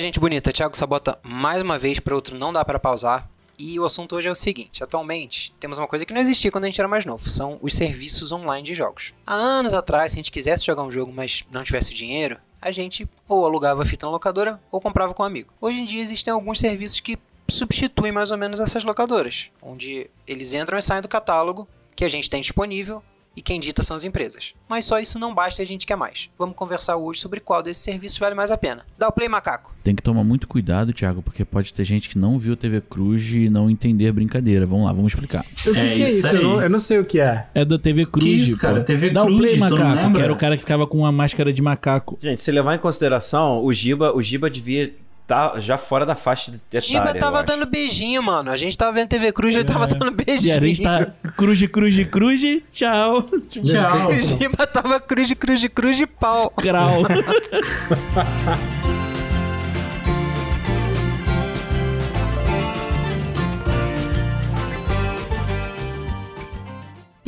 Gente bonita, Thiago Sabota mais uma vez para outro não dá para pausar. E o assunto hoje é o seguinte: atualmente temos uma coisa que não existia quando a gente era mais novo, são os serviços online de jogos. Há anos atrás, se a gente quisesse jogar um jogo, mas não tivesse dinheiro, a gente ou alugava fita na locadora ou comprava com um amigo. Hoje em dia existem alguns serviços que substituem mais ou menos essas locadoras, onde eles entram e saem do catálogo que a gente tem disponível e quem dita são as empresas. Mas só isso não basta e a gente quer mais. Vamos conversar hoje sobre qual desses serviços vale mais a pena. Dá o play, macaco. Tem que tomar muito cuidado, Thiago, porque pode ter gente que não viu TV Cruz e não entender brincadeira. Vamos lá, vamos explicar. O que é, que é isso? Eu não, eu não, sei o que é. É da TV Cruz. Que isso, cara? TV Dá Cruz, o play, macaco, que era o cara que ficava com uma máscara de macaco. Gente, se levar em consideração, o Giba, o Giba devia tá já fora da faixa de etária. Giba tava dando beijinho, mano. A gente tava vendo TV Cruz, ele é. tava dando beijinho. E a gente tá cruz, cruz, cruz, tchau. Tchau. Giba tava cruz, cruz, cruz, pau. Grau.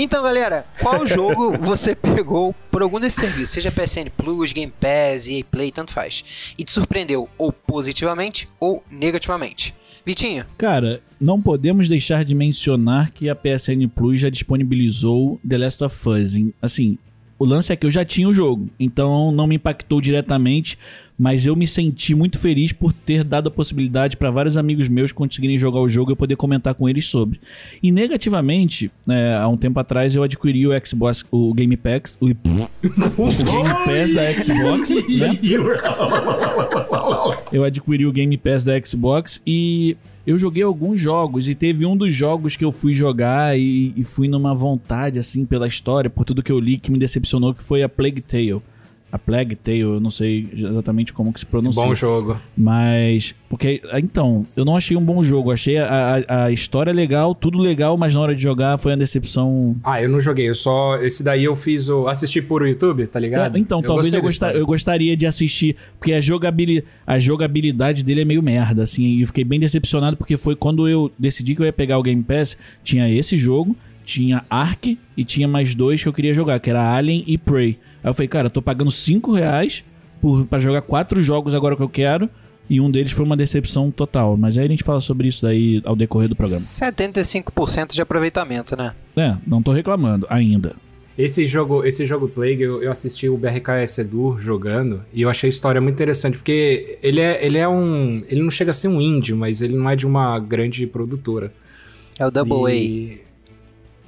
Então, galera, qual jogo você pegou por algum desses serviços, seja PSN Plus, Game Pass, EA Play, tanto faz, e te surpreendeu ou positivamente ou negativamente? Vitinho? Cara, não podemos deixar de mencionar que a PSN Plus já disponibilizou The Last of Us. Assim, o lance é que eu já tinha o jogo, então não me impactou diretamente, mas eu me senti muito feliz por ter dado a possibilidade para vários amigos meus conseguirem jogar o jogo e eu poder comentar com eles sobre. E negativamente, é, há um tempo atrás eu adquiri o Xbox, o Game Pass, o, o Game Pass da Xbox, né? Eu adquiri o Game Pass da Xbox e eu joguei alguns jogos e teve um dos jogos que eu fui jogar e, e, fui numa vontade, assim, pela história, por tudo que eu li, que me decepcionou, que foi a Plague Tale a Plague Tale, eu não sei exatamente como que se pronuncia. Bom jogo. Mas, porque, então, eu não achei um bom jogo. Achei a, a, a, história legal, tudo legal, mas na hora de jogar foi uma decepção. Ah, eu não joguei, eu só. Esse daí eu fiz o. assisti por YouTube, tá ligado? É, então, eu talvez eu, gostar, eu gostaria de assistir, porque a, jogabili, a jogabilidade dele é meio merda, assim, e eu fiquei bem decepcionado porque foi quando eu decidi que eu ia pegar o Game Pass, tinha esse jogo, tinha Ark e tinha mais dois que eu queria jogar, que era Alien e Prey. Aí eu falei, cara, eu tô pagando 5 reais por, pra jogar quatro jogos agora que eu quero. E um deles foi uma decepção total. Mas aí a gente fala sobre isso daí ao decorrer do programa. 75% de aproveitamento, né? É, não tô reclamando ainda. Esse jogo, esse jogo Plague, eu, eu assisti o BRKS Edu jogando e eu achei a história muito interessante, porque ele é, ele é um. Ele não chega a ser um indie, mas ele não é de uma grande produtora. É o Double e...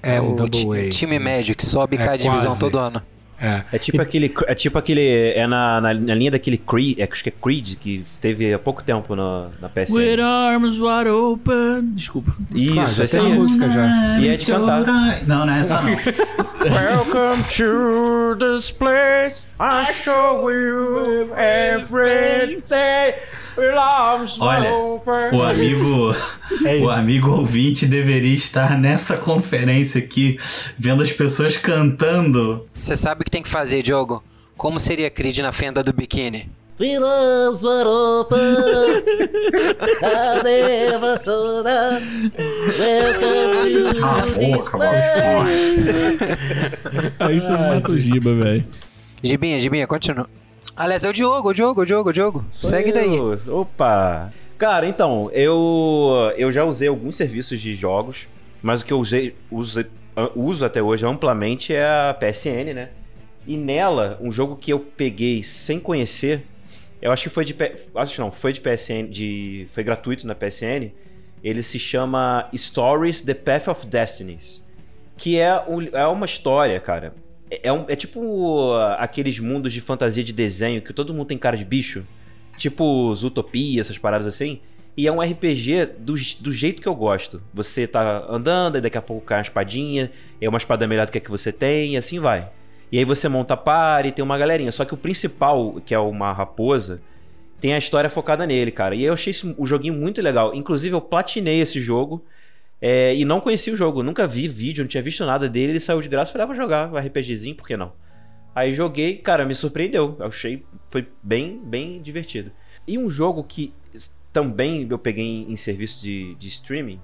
A. É, é um Double A. Time médio que sobe e é, cai a divisão todo ano. É. é tipo e... aquele. É tipo aquele. É na, na, na, linha daquele Creed. É, acho que é Creed, que teve há pouco tempo na, na PS. With arms wide open. Desculpa. Isso, Claro, essa é a música já. E é de cantar. Não, não é essa não. Welcome to this place. I show you everything. Olha, o amigo, é o amigo ouvinte deveria estar nessa conferência aqui, vendo as pessoas cantando. Você sabe o que tem que fazer, Diogo? Como seria Creed na fenda do biquíni? Filosoropa, a soda, welcome to this Aí você mata o Giba, velho. Gibinha, Gibinha, continua. Aliás, é o Diogo, o Diogo, o Diogo, o Diogo. Sou Segue eu. daí. Opa! Cara, então, eu, eu já usei alguns serviços de jogos, mas o que eu usei, uso, uso até hoje amplamente é a PSN, né? E nela, um jogo que eu peguei sem conhecer, eu acho que foi de. Acho não, foi de PSN, de, foi gratuito na PSN. Ele se chama Stories The Path of Destinies. Que é, é uma história, cara. É, um, é tipo uh, aqueles mundos de fantasia de desenho que todo mundo tem cara de bicho. Tipo Zootopia, essas paradas assim. E é um RPG do, do jeito que eu gosto. Você tá andando, e daqui a pouco cai uma espadinha, é uma espada melhor do que a que você tem, e assim vai. E aí você monta par e tem uma galerinha. Só que o principal, que é uma raposa, tem a história focada nele, cara. E eu achei o joguinho muito legal. Inclusive, eu platinei esse jogo. É, e não conhecia o jogo, nunca vi vídeo, não tinha visto nada dele. Ele saiu de graça, falei, ah, vou jogar um RPGzinho, por que não? Aí joguei, cara, me surpreendeu. Eu achei, foi bem, bem divertido. E um jogo que também eu peguei em, serviço de, de streaming,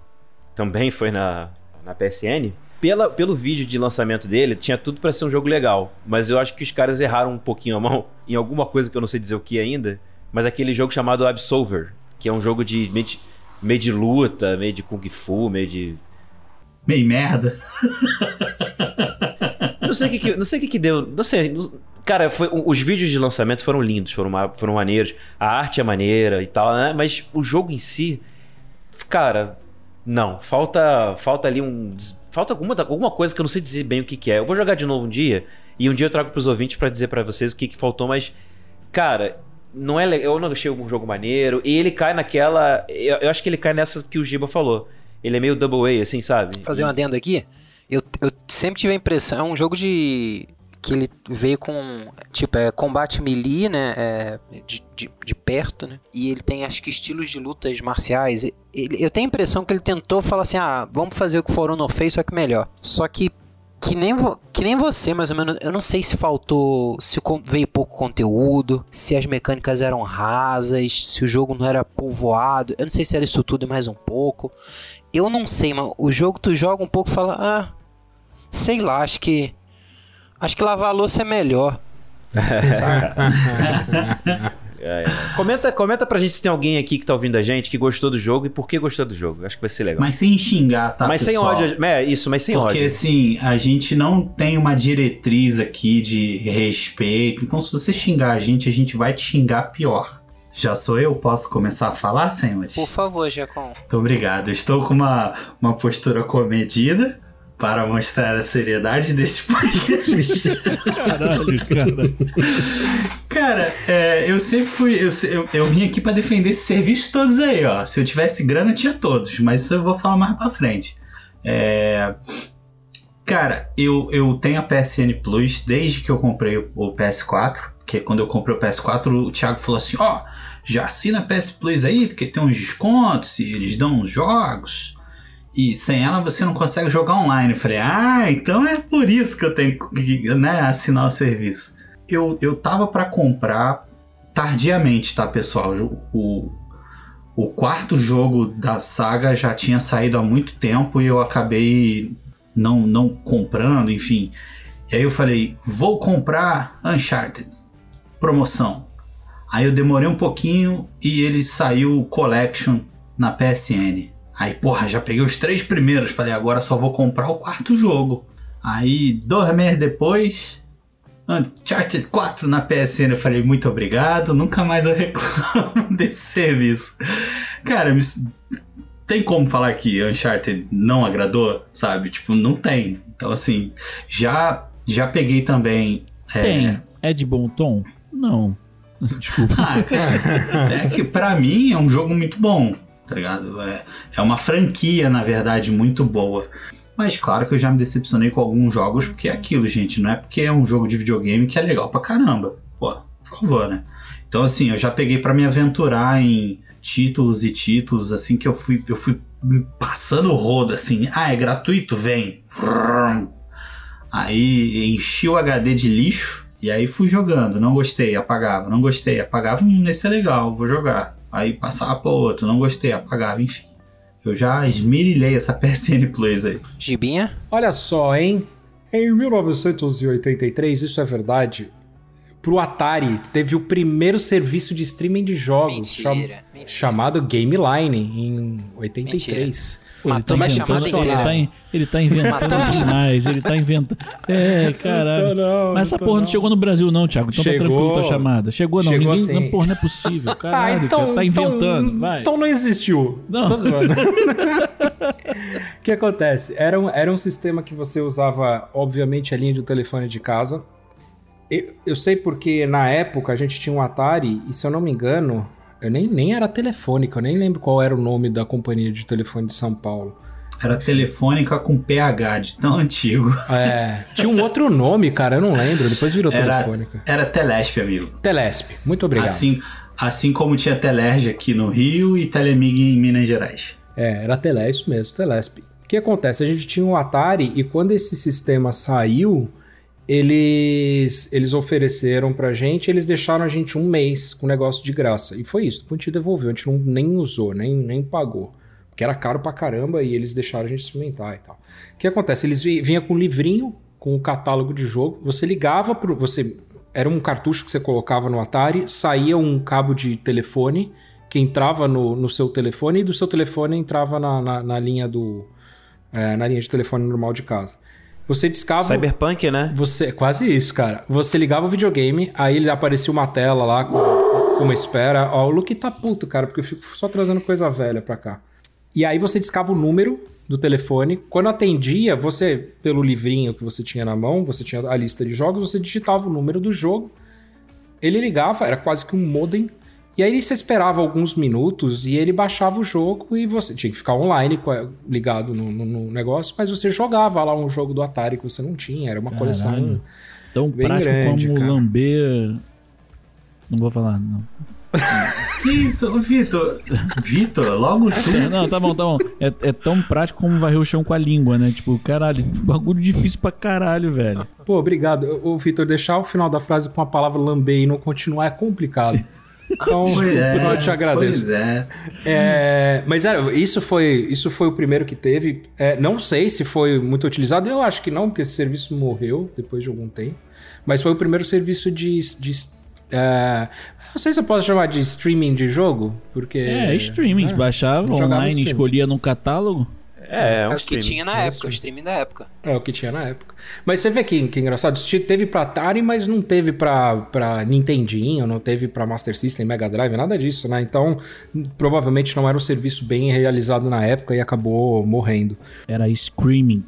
também foi na, na PSN. Pela, pelo vídeo de lançamento dele, tinha tudo para ser um jogo legal. Mas eu acho que os caras erraram um pouquinho a mão em alguma coisa que eu não sei dizer o que ainda mas aquele jogo chamado Absolver, que é um jogo de meio de, meio de luta, meio de kung fu, meio de Meio merda. Não sei o que, que não sei o que, que deu. Não sei. não- Cara, foi, os vídeos de lançamento foram lindos, foram, foram maneiros. A arte é maneira e tal, né? Mas o jogo em si, cara, não. Falta, falta ali um, falta alguma, alguma coisa que eu não sei dizer bem o que, que é. Eu vou jogar de novo um dia e um dia eu trago pros ouvintes pra dizer pra vocês o que, que faltou, mas cara, não é, eu não achei um jogo maneiro e ele cai naquela, eu, eu acho que ele cai nessa que o Giba falou. Ele é meio double A, assim, sabe? Fazer um adendo aqui. Eu, eu sempre tive a impressão, é um jogo de. que ele veio com. Tipo, é combate melee, né? É, de, de, de perto, né? E ele tem, acho que, estilos de lutas marciais. Ele, eu tenho a impressão que ele tentou falar assim: ah, vamos fazer o que For Honor fez, só que melhor. Só que. Que nem, vo- que nem você, mais ou menos. Eu não sei se faltou. Se veio pouco conteúdo. Se as mecânicas eram rasas. Se o jogo não era povoado. Eu não sei se era isso tudo e mais um pouco. Eu não sei, mano. O jogo tu joga um pouco e fala, ah, sei lá, acho que. Acho que lavar a louça é melhor. Sabe? É, é. Comenta, comenta pra gente se tem alguém aqui que tá ouvindo a gente que gostou do jogo e por que gostou do jogo. Acho que vai ser legal. Mas sem xingar, tá, Mas sem pessoal? ódio. É, isso, mas sem Porque ódio. assim, a gente não tem uma diretriz aqui de respeito. Então, se você xingar a gente, a gente vai te xingar pior. Já sou eu? Posso começar a falar, senhores? Por favor, Jacon. Muito obrigado. Eu Estou com uma, uma postura comedida para mostrar a seriedade deste podcast. Caralho, cara. Cara, é, eu sempre fui. Eu, eu, eu vim aqui pra defender esses serviços todos aí, ó. Se eu tivesse grana, eu tinha todos, mas isso eu vou falar mais pra frente. É, cara, eu, eu tenho a PSN Plus desde que eu comprei o, o PS4. Porque quando eu comprei o PS4, o Thiago falou assim: ó, já assina a PS Plus aí, porque tem uns descontos e eles dão uns jogos. E sem ela você não consegue jogar online. Eu falei, ah, então é por isso que eu tenho que né, assinar o serviço eu, eu tava pra comprar tardiamente, tá, pessoal? O, o quarto jogo da saga já tinha saído há muito tempo e eu acabei não, não comprando, enfim. E aí eu falei, vou comprar Uncharted, promoção. Aí eu demorei um pouquinho e ele saiu Collection na PSN. Aí, porra, já peguei os três primeiros, falei, agora só vou comprar o quarto jogo. Aí, dois meses depois, Uncharted 4 na PSN. Eu falei, muito obrigado, nunca mais eu reclamo desse serviço. Cara, me- tem como falar que Uncharted não agradou, sabe? Tipo, não tem. Então, assim, já, já peguei também. é, Tem. É de bom tom? Não. Desculpa. Ah, cara, é que pra mim é um jogo muito bom, tá ligado? É, é uma franquia, na verdade, muito boa. Mas claro que eu já me decepcionei com alguns jogos, porque é aquilo, gente, não é porque é um jogo de videogame que é legal pra caramba. Pô, por favor, né? Então, assim, eu já peguei pra me aventurar em títulos e títulos, assim, que eu fui, eu fui passando o rodo, assim. Ah, é gratuito? Vem. Aí enchi o HD de lixo e aí fui jogando. Não gostei, apagava. Não gostei, apagava. Hum, esse é legal, vou jogar. Aí passava para outro, não gostei, apagava, enfim. Eu já esmirilhei essa PSN Plus aí. Gibinha? Olha só, hein? Em 1983, isso é verdade, pro Atari teve o primeiro serviço de streaming de jogos Mentira, cham- mentira. chamado Game Line em 83. Pô, ele Matou tá inventando, ele tá, in- ele tá inventando Matou demais, ele tá inventando. É, caralho. não, Mas essa porra não chegou no Brasil, não, Thiago. Então Chegou. tá tranquilo tua chamada. Chegou, não. Chegou Ninguém. sim. Não, porra, não é possível. Caralho, cara. Tá inventando. vai. Então não existiu. Não. Tô zoando. O que acontece? Era um, era um sistema que você usava, obviamente, a linha de telefone de casa. Eu, eu sei porque na época a gente tinha um Atari e, se eu não me engano, eu nem, nem era telefônica, eu nem lembro qual era o nome da companhia de telefone de São Paulo. Era telefônica com PH de tão antigo. É, tinha um outro nome, cara, eu não lembro. Depois virou Era, telefônica. era Telesp, amigo. Telesp, muito obrigado. Assim, assim como tinha Telerge aqui no Rio e Telemig em Minas Gerais. É, era Telé, isso mesmo, Telesp. O que acontece? A gente tinha um Atari e quando esse sistema saiu, eles eles ofereceram pra gente, eles deixaram a gente um mês com o negócio de graça. E foi isso, a gente devolveu, a gente não, nem usou, nem, nem pagou. Porque era caro pra caramba e eles deixaram a gente experimentar e tal. O que acontece? Eles vi- vinha com um livrinho, com o catálogo de jogo, você ligava pro. Você era um cartucho que você colocava no Atari, saía um cabo de telefone que entrava no, no seu telefone e do seu telefone entrava na, na, na linha do é, na linha de telefone normal de casa. Você discava. Cyberpunk, né? Você, quase isso, cara. Você ligava o videogame, aí ele aparecia uma tela lá com, com uma espera. Ó, o Luke tá puto, cara, porque eu fico só trazendo coisa velha pra cá. E aí você discava o número do telefone. Quando atendia, você, pelo livrinho que você tinha na mão, você tinha a lista de jogos, você digitava o número do jogo. Ele ligava, era quase que um modem. E aí você esperava alguns minutos e ele baixava o jogo e você tinha que ficar online com- ligado no, no- no negócio, mas você jogava lá um jogo do Atari que você não tinha, era uma coleção. Caralho. Tão Bem prático grande, como cara. lamber. Não vou falar, não. Que isso, Vitor? Vitor, logo tu. Não, tá bom, tá bom. É, é tão prático como varrer o chão com a língua, né? Tipo, caralho, bagulho difícil pra caralho, velho. Pô, obrigado. Ô, Vitor, deixar o final da frase com a palavra lamber e não continuar é complicado. Então, Pois é, eu te agradeço. Pois é. É, mas era, isso foi, isso foi o primeiro que teve. É, não sei se foi muito utilizado, eu acho que não, porque esse serviço morreu depois de algum tempo. Mas foi o primeiro serviço de. de é, não sei se eu posso chamar de streaming de jogo, porque. É, streaming. é, baixava online, streaming. escolhia no catálogo. É, é um É o que streaming. tinha na É época, o streaming da época. É o que tinha na época. Mas você vê que, que engraçado, isso teve pra Atari, mas não teve pra, pra Nintendinho, não teve pra Master System, Mega Drive, nada disso, né? Então, provavelmente não era um serviço bem realizado na época e acabou morrendo. Era screaming.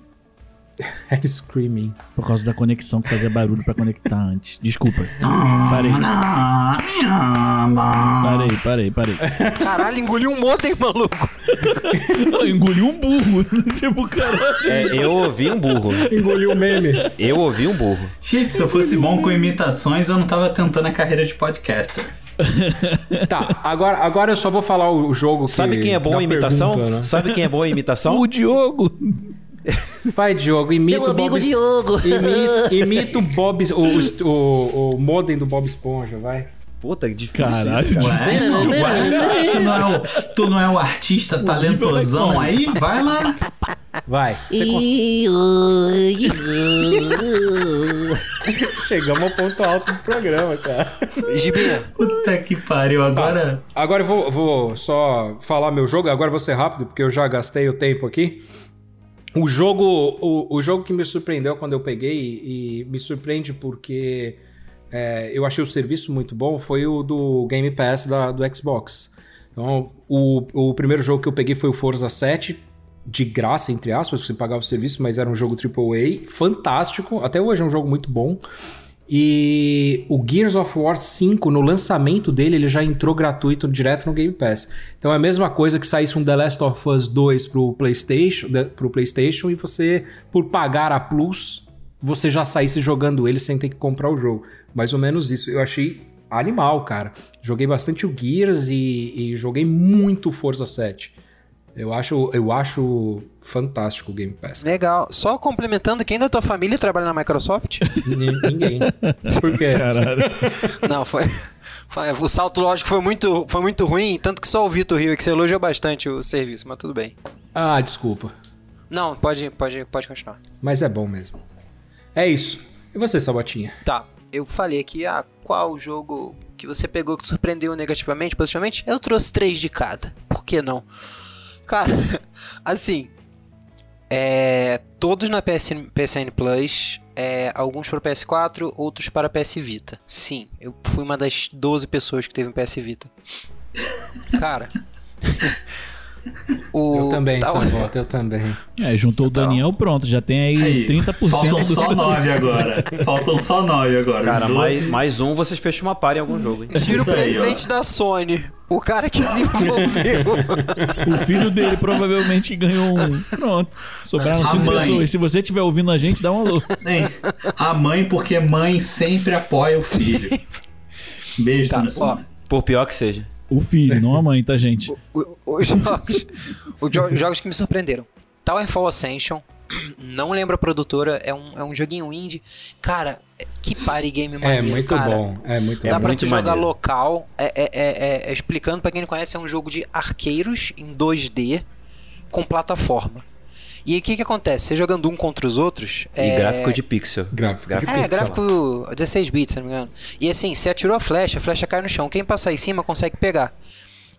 Era Screaming. Por causa da conexão que fazia barulho pra conectar antes. Desculpa. Parei. Parei, parei, parei. Caralho, engoliu um modem, maluco. Eu engoli um burro. tipo, caralho. É, eu ouvi um burro. Engoliu o meme. Eu ouvi um burro. Gente, se eu fosse bom com imitações, eu não tava tentando a carreira de podcaster. Tá, agora, agora eu só vou falar o jogo que... Sabe quem é bom em imitação? pergunta, né? Sabe quem é bom em imitação? O Diogo. Vai, Diogo, imita Meu o Bob... amigo Diogo. Imita, imita o Bob... O, o, o modem do Bob Esponja, vai. Puta, que difícil. Caralho. isso, cara. Não, ué, tu, não é o, tu não é o artista talentosão aí? Vai lá. Vai. Chegamos ao ponto alto do programa, cara. Gibinha, Puta que pariu, agora. Agora eu vou, vou só falar meu jogo. Agora eu vou ser rápido, porque eu já gastei o tempo aqui. O jogo, o, o jogo que me surpreendeu quando eu peguei, e me surpreende porque é, eu achei o serviço muito bom, foi o do Game Pass da, do Xbox. Então, o, o primeiro jogo que eu peguei foi o Forza 7, de graça, entre aspas, você pagava o serviço, mas era um jogo AAA, fantástico. Até hoje é um jogo muito bom. E o Gears of War 5, no lançamento dele, ele já entrou gratuito direto no Game Pass. Então é a mesma coisa que saísse um The Last of Us 2 pro PlayStation, de- pro PlayStation e você, por pagar a Plus, você já saísse jogando ele sem ter que comprar o jogo. Mais ou menos isso. Eu achei animal, cara. Joguei bastante o Gears e, e joguei muito Forza 7. Eu acho, eu acho fantástico o Game Pass. legal. Só complementando, quem da tua família trabalha na Microsoft? Ni- Ninguém. Por quê? Caralho. Não, foi, foi- O salto lógico foi muito, foi muito ruim, tanto que só o Vitor riu, é que você elogiou bastante o serviço, mas tudo bem. Ah, desculpa. Não, pode, pode, pode continuar. Mas é bom mesmo. É isso. E você, Sabatinha? Tá, eu falei aqui, ah, qual jogo que você pegou que surpreendeu negativamente, positivamente? Eu trouxe três de cada. Por que não? Cara, assim, é, todos na PSN, PSN Plus, é, alguns para PS4, outros para PS Vita. Sim, eu fui uma das 12 pessoas que teve um PS Vita. Cara, o, Eu também, tá- Sabota, eu também. É, juntou o Daniel, pronto. Já tem aí, Aí, 30% faltam do... só nove agora. Faltam só nove agora. Cara, mais, 12 mais um, vocês fecham uma par em algum jogo, hein? Tira o Aí, presidente da Sony, o cara que desenvolveu. O filho dele provavelmente ganhou um. Pronto. Sobraram A cinco mãe. pessoas. Se você estiver ouvindo a gente, dá um alô. Hein? A mãe, porque mãe sempre apoia o filho. Beijo, Tá, dona. Por pior que seja. O filho, não a mãe, tá, gente? O- os jogos, os jo- jogos que me surpreenderam. Towerfall Ascension, não lembro a produtora, é um, é um joguinho indie. Cara, que party game É maneiro, muito cara. bom. É muito Dá bom. pra muito tu jogar maneiro. local. É, é- é- é- explicando pra quem não conhece, é um jogo de arqueiros em 2D com plataforma. E aí o que que acontece? Você jogando um contra os outros... E é... gráfico de pixel. Gráfico. Gráfico de É, pixel. gráfico 16 bits, se não me engano. E assim, você atirou a flecha, a flecha cai no chão. Quem passar em cima consegue pegar.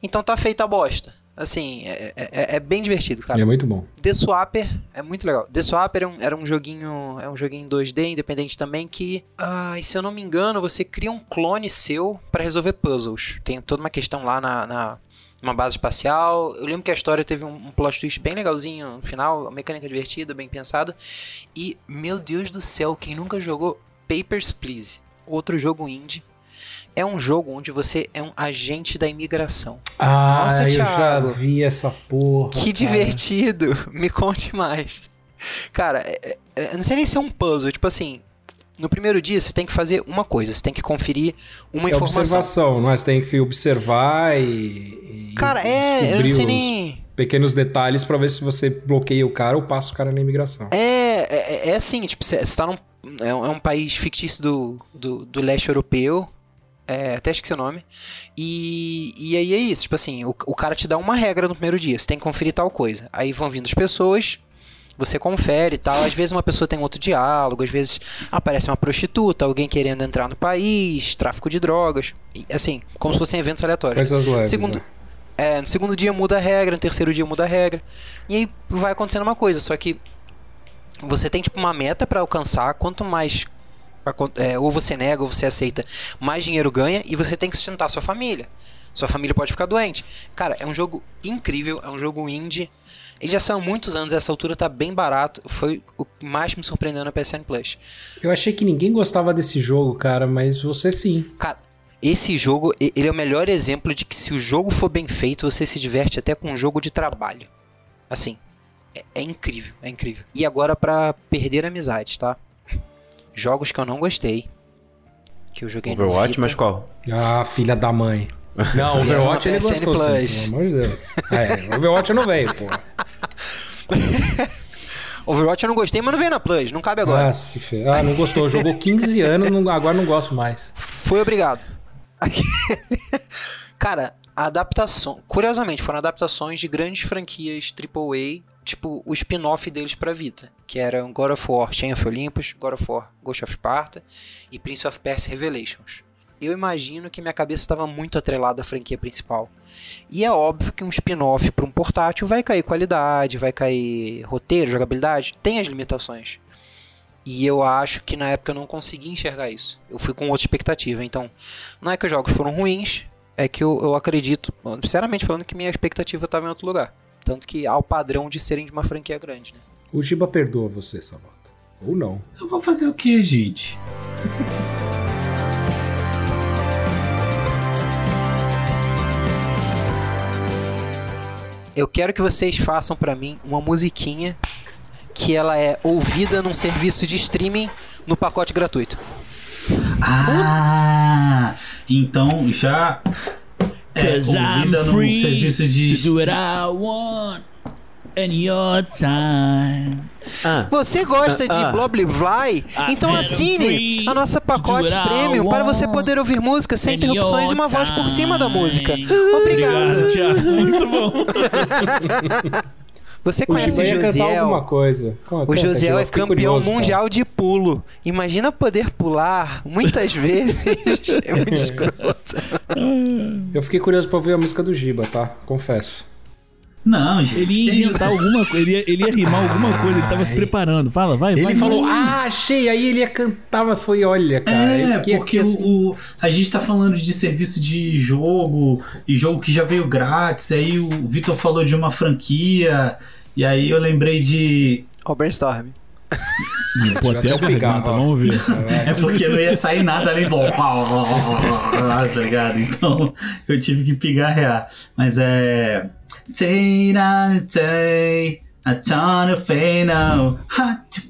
Então tá feita a bosta. Assim, é, é- é bem divertido, cara. É muito bom. The Swapper é muito legal. The Swapper era um, era um joguinho, é um joguinho 2D independente também que, ah, e se eu não me engano, você cria um clone seu pra resolver puzzles. Tem toda uma questão lá na, na uma base espacial. Eu lembro que a história teve um, um plot twist bem legalzinho no final, uma mecânica divertida, bem pensada. E meu Deus do céu, quem nunca jogou Papers Please, outro jogo indie. É um jogo onde você é um agente da imigração. Ah, Nossa, eu já vi essa porra. Que cara. divertido! Me conte mais. Cara, é- é- eu não sei nem se é um puzzle. Tipo assim, no primeiro dia você tem que fazer uma coisa, você tem que conferir uma É informação. observação, não é? Você tem que observar e. e Cara, é, eu não descobrir sei nem. Pequenos detalhes pra ver se você bloqueia o cara ou passa o cara na imigração. É, é, é assim, tipo, você você tá num. É um, é um país fictício do, do, do leste europeu. É, até esqueci o nome. E, e aí é isso, tipo assim, o, o cara te dá uma regra no primeiro dia, você tem que conferir tal coisa. Aí vão vindo as pessoas, você confere e tal. Às vezes uma pessoa tem outro diálogo, às vezes aparece uma prostituta, alguém querendo entrar no país, tráfico de drogas. E, assim, como se fossem eventos aleatórios. Coisas leves. Segundo, né? é, no segundo dia muda a regra, no terceiro dia muda a regra. E aí vai acontecendo uma coisa, só que você tem tipo uma meta pra alcançar, quanto mais é, ou você nega ou você aceita, mais dinheiro ganha e você tem que sustentar sua família. Sua família pode ficar doente. Cara, é um jogo incrível, é um jogo indie. Ele já saiu há muitos anos, essa altura tá bem barato. Foi o que mais me surpreendeu na PSN Plus. Eu achei que ninguém gostava desse jogo, cara, mas você sim. Cara, esse jogo, ele é o melhor exemplo de que se o jogo for bem feito, você se diverte até com um jogo de trabalho. Assim, é, é incrível, é incrível. E agora pra perder amizades, tá? Jogos que eu não gostei, que eu joguei no Overwatch, mas qual? Ah, filha da mãe. Não, Overwatch ele PSN gostou sim, Plus. pelo amor de Deus. É, Overwatch não veio, pô. Overwatch eu não gostei, mas não veio na Plus, não cabe agora. Ah, se fe... ah, não gostou. Jogou 15 anos, não- agora não gosto mais. Foi obrigado. Cara, adaptação. Curiosamente, foram adaptações de grandes franquias AAA, tipo o spin-off deles pra Vita, que eram God of War Chain of Olympus, God of War Ghost of Sparta e Prince of Persia Revelations. Eu imagino que minha cabeça estava muito atrelada à franquia principal. E é óbvio que um spin-off para um portátil vai cair qualidade, vai cair roteiro, jogabilidade, tem as limitações. E eu acho que na época eu não consegui enxergar isso. Eu fui com outra expectativa. Então, não é que os jogos foram ruins, é que eu, eu acredito, sinceramente falando, que minha expectativa estava em outro lugar. Tanto que há o padrão de serem de uma franquia grande, né? O Giba perdoa você, Sabota. Ou não. Eu vou fazer o que, gente? Eu quero que vocês façam pra mim uma musiquinha que ela é ouvida num serviço de streaming no pacote gratuito. Ah, então já é ouvida num free serviço de. In your time. Ah, Você gosta Ah, de ah. Bloblify? Então I'm assine free a nossa pacote premium para você poder ouvir música sem in interrupções e uma voz por cima da música. Obrigado, Obrigado. Thiago. Muito bom. Você O conhece o Josiel? alguma coisa. Conta, O Josiel Giba, é campeão curioso, cara. mundial de pulo. Imagina poder pular muitas vezes. é muito escroto. Eu fiquei curioso pra ouvir a música do Giba, tá? Confesso. Não, gente. Ele ia inventar alguma coisa, ele ia, ele ia rimar alguma coisa, ele tava se preparando. Fala, vai, vai. Ele falou, ah, achei. Aí ele ia cantar, mas foi, olha, cara. eu É, porque aqui assim, o, o- a gente tá falando de serviço de jogo e jogo que já veio grátis. Aí o Vitor falou de uma franquia. E aí eu lembrei de. Ó, o Brainstorm. Pô, até garganta, pegar, ó. vamos ver. É porque não ia sair nada além do. tá ligado? Então eu tive que pigarrear. Mas é. Day on day, I turn to fade now. Hard to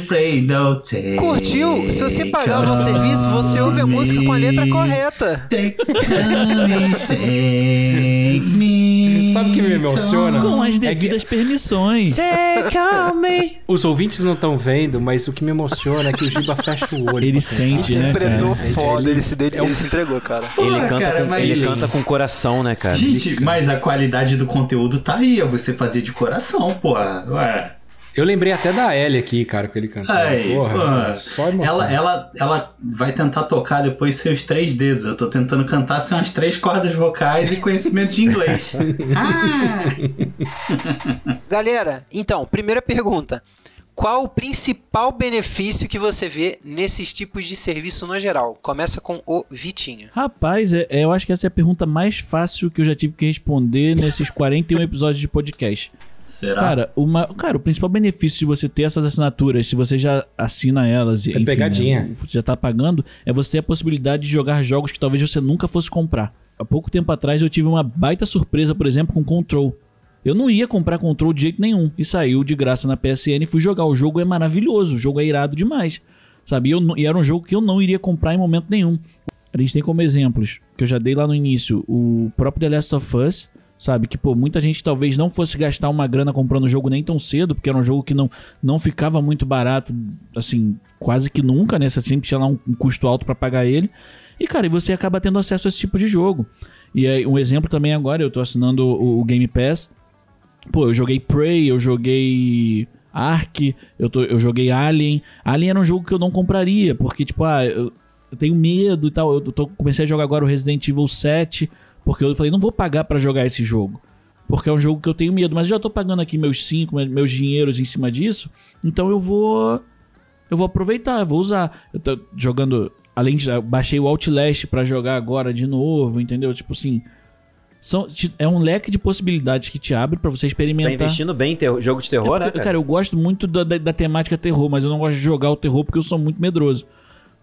play no take. Curtiu? Se você pagar o nosso serviço, você ouve a música com a letra correta. Take shake me. Sabe o que me emociona? Com as É que- devidas permissões. Os ouvintes não estão vendo, mas o que me emociona é que o Giba fecha o olho. Ele sente, né, Interpretou cara? foda, ele se, ded- ele se entregou, cara. Ele, Porra, canta, cara, com, mas- ele canta com coração, né, cara? Gente, mas a qualidade do conteúdo tá aí, é você fazer de coração, pô. Ué. Eu lembrei até da Ellie aqui, cara, que ele cantou. Aí, Porra, pô. só emoção. Ela, ela, ela vai tentar tocar depois seus três dedos. Eu tô tentando cantar sem umas três cordas vocais e conhecimento de inglês. ah! Galera, então, primeira pergunta. Qual o principal benefício que você vê nesses tipos de serviço no geral? Começa com o Vitinho. Rapaz, é- é, eu acho que essa é a pergunta mais fácil que eu já tive que responder nesses 41 episódios de podcast. Será? Cara, uma, cara, o principal benefício de você ter essas assinaturas, se você já assina elas e É pegadinha. né, você já tá pagando, é você ter a possibilidade de jogar jogos que talvez você nunca fosse comprar. Há pouco tempo atrás eu tive uma baita surpresa, por exemplo, com Control. Eu não ia comprar Control de jeito nenhum e saiu de graça na PSN e fui jogar. O jogo é maravilhoso, o jogo é irado demais. Sabe? E, eu e era um jogo que eu não iria comprar em momento nenhum. A gente tem como exemplos, que eu já dei lá no início, o próprio The Last of Us, sabe? Que, pô, muita gente talvez não fosse gastar uma grana comprando o jogo nem tão cedo, porque era um jogo que não, não ficava muito barato, assim, quase que nunca, né? Você sempre tinha lá um, custo alto pra pagar ele. E, cara, e você acaba tendo acesso a esse tipo de jogo. E aí, um exemplo também agora, eu tô assinando o, o Game Pass. Pô, eu joguei Prey, eu joguei Ark, eu, tô, eu joguei Alien. Alien era um jogo que eu não compraria, porque, tipo, ah, eu, eu tenho medo e tal. Eu tô, comecei a jogar agora o Resident Evil 7, porque eu falei, não vou pagar pra jogar esse jogo. Porque é um jogo que eu tenho medo, mas eu já tô pagando aqui meus 5, meus dinheiros em cima disso, então eu vou. Eu vou aproveitar, eu vou usar. Eu tô jogando. Além de. baixei o Outlast pra jogar agora de novo, entendeu? Tipo assim. São, é um leque de possibilidades que te abre pra você Tá experimentar. investindo bem em terror- jogo de terror, É né, porque, cara? cara, eu gosto muito da, da- da temática terror, mas eu não gosto de jogar o terror porque eu sou muito medroso.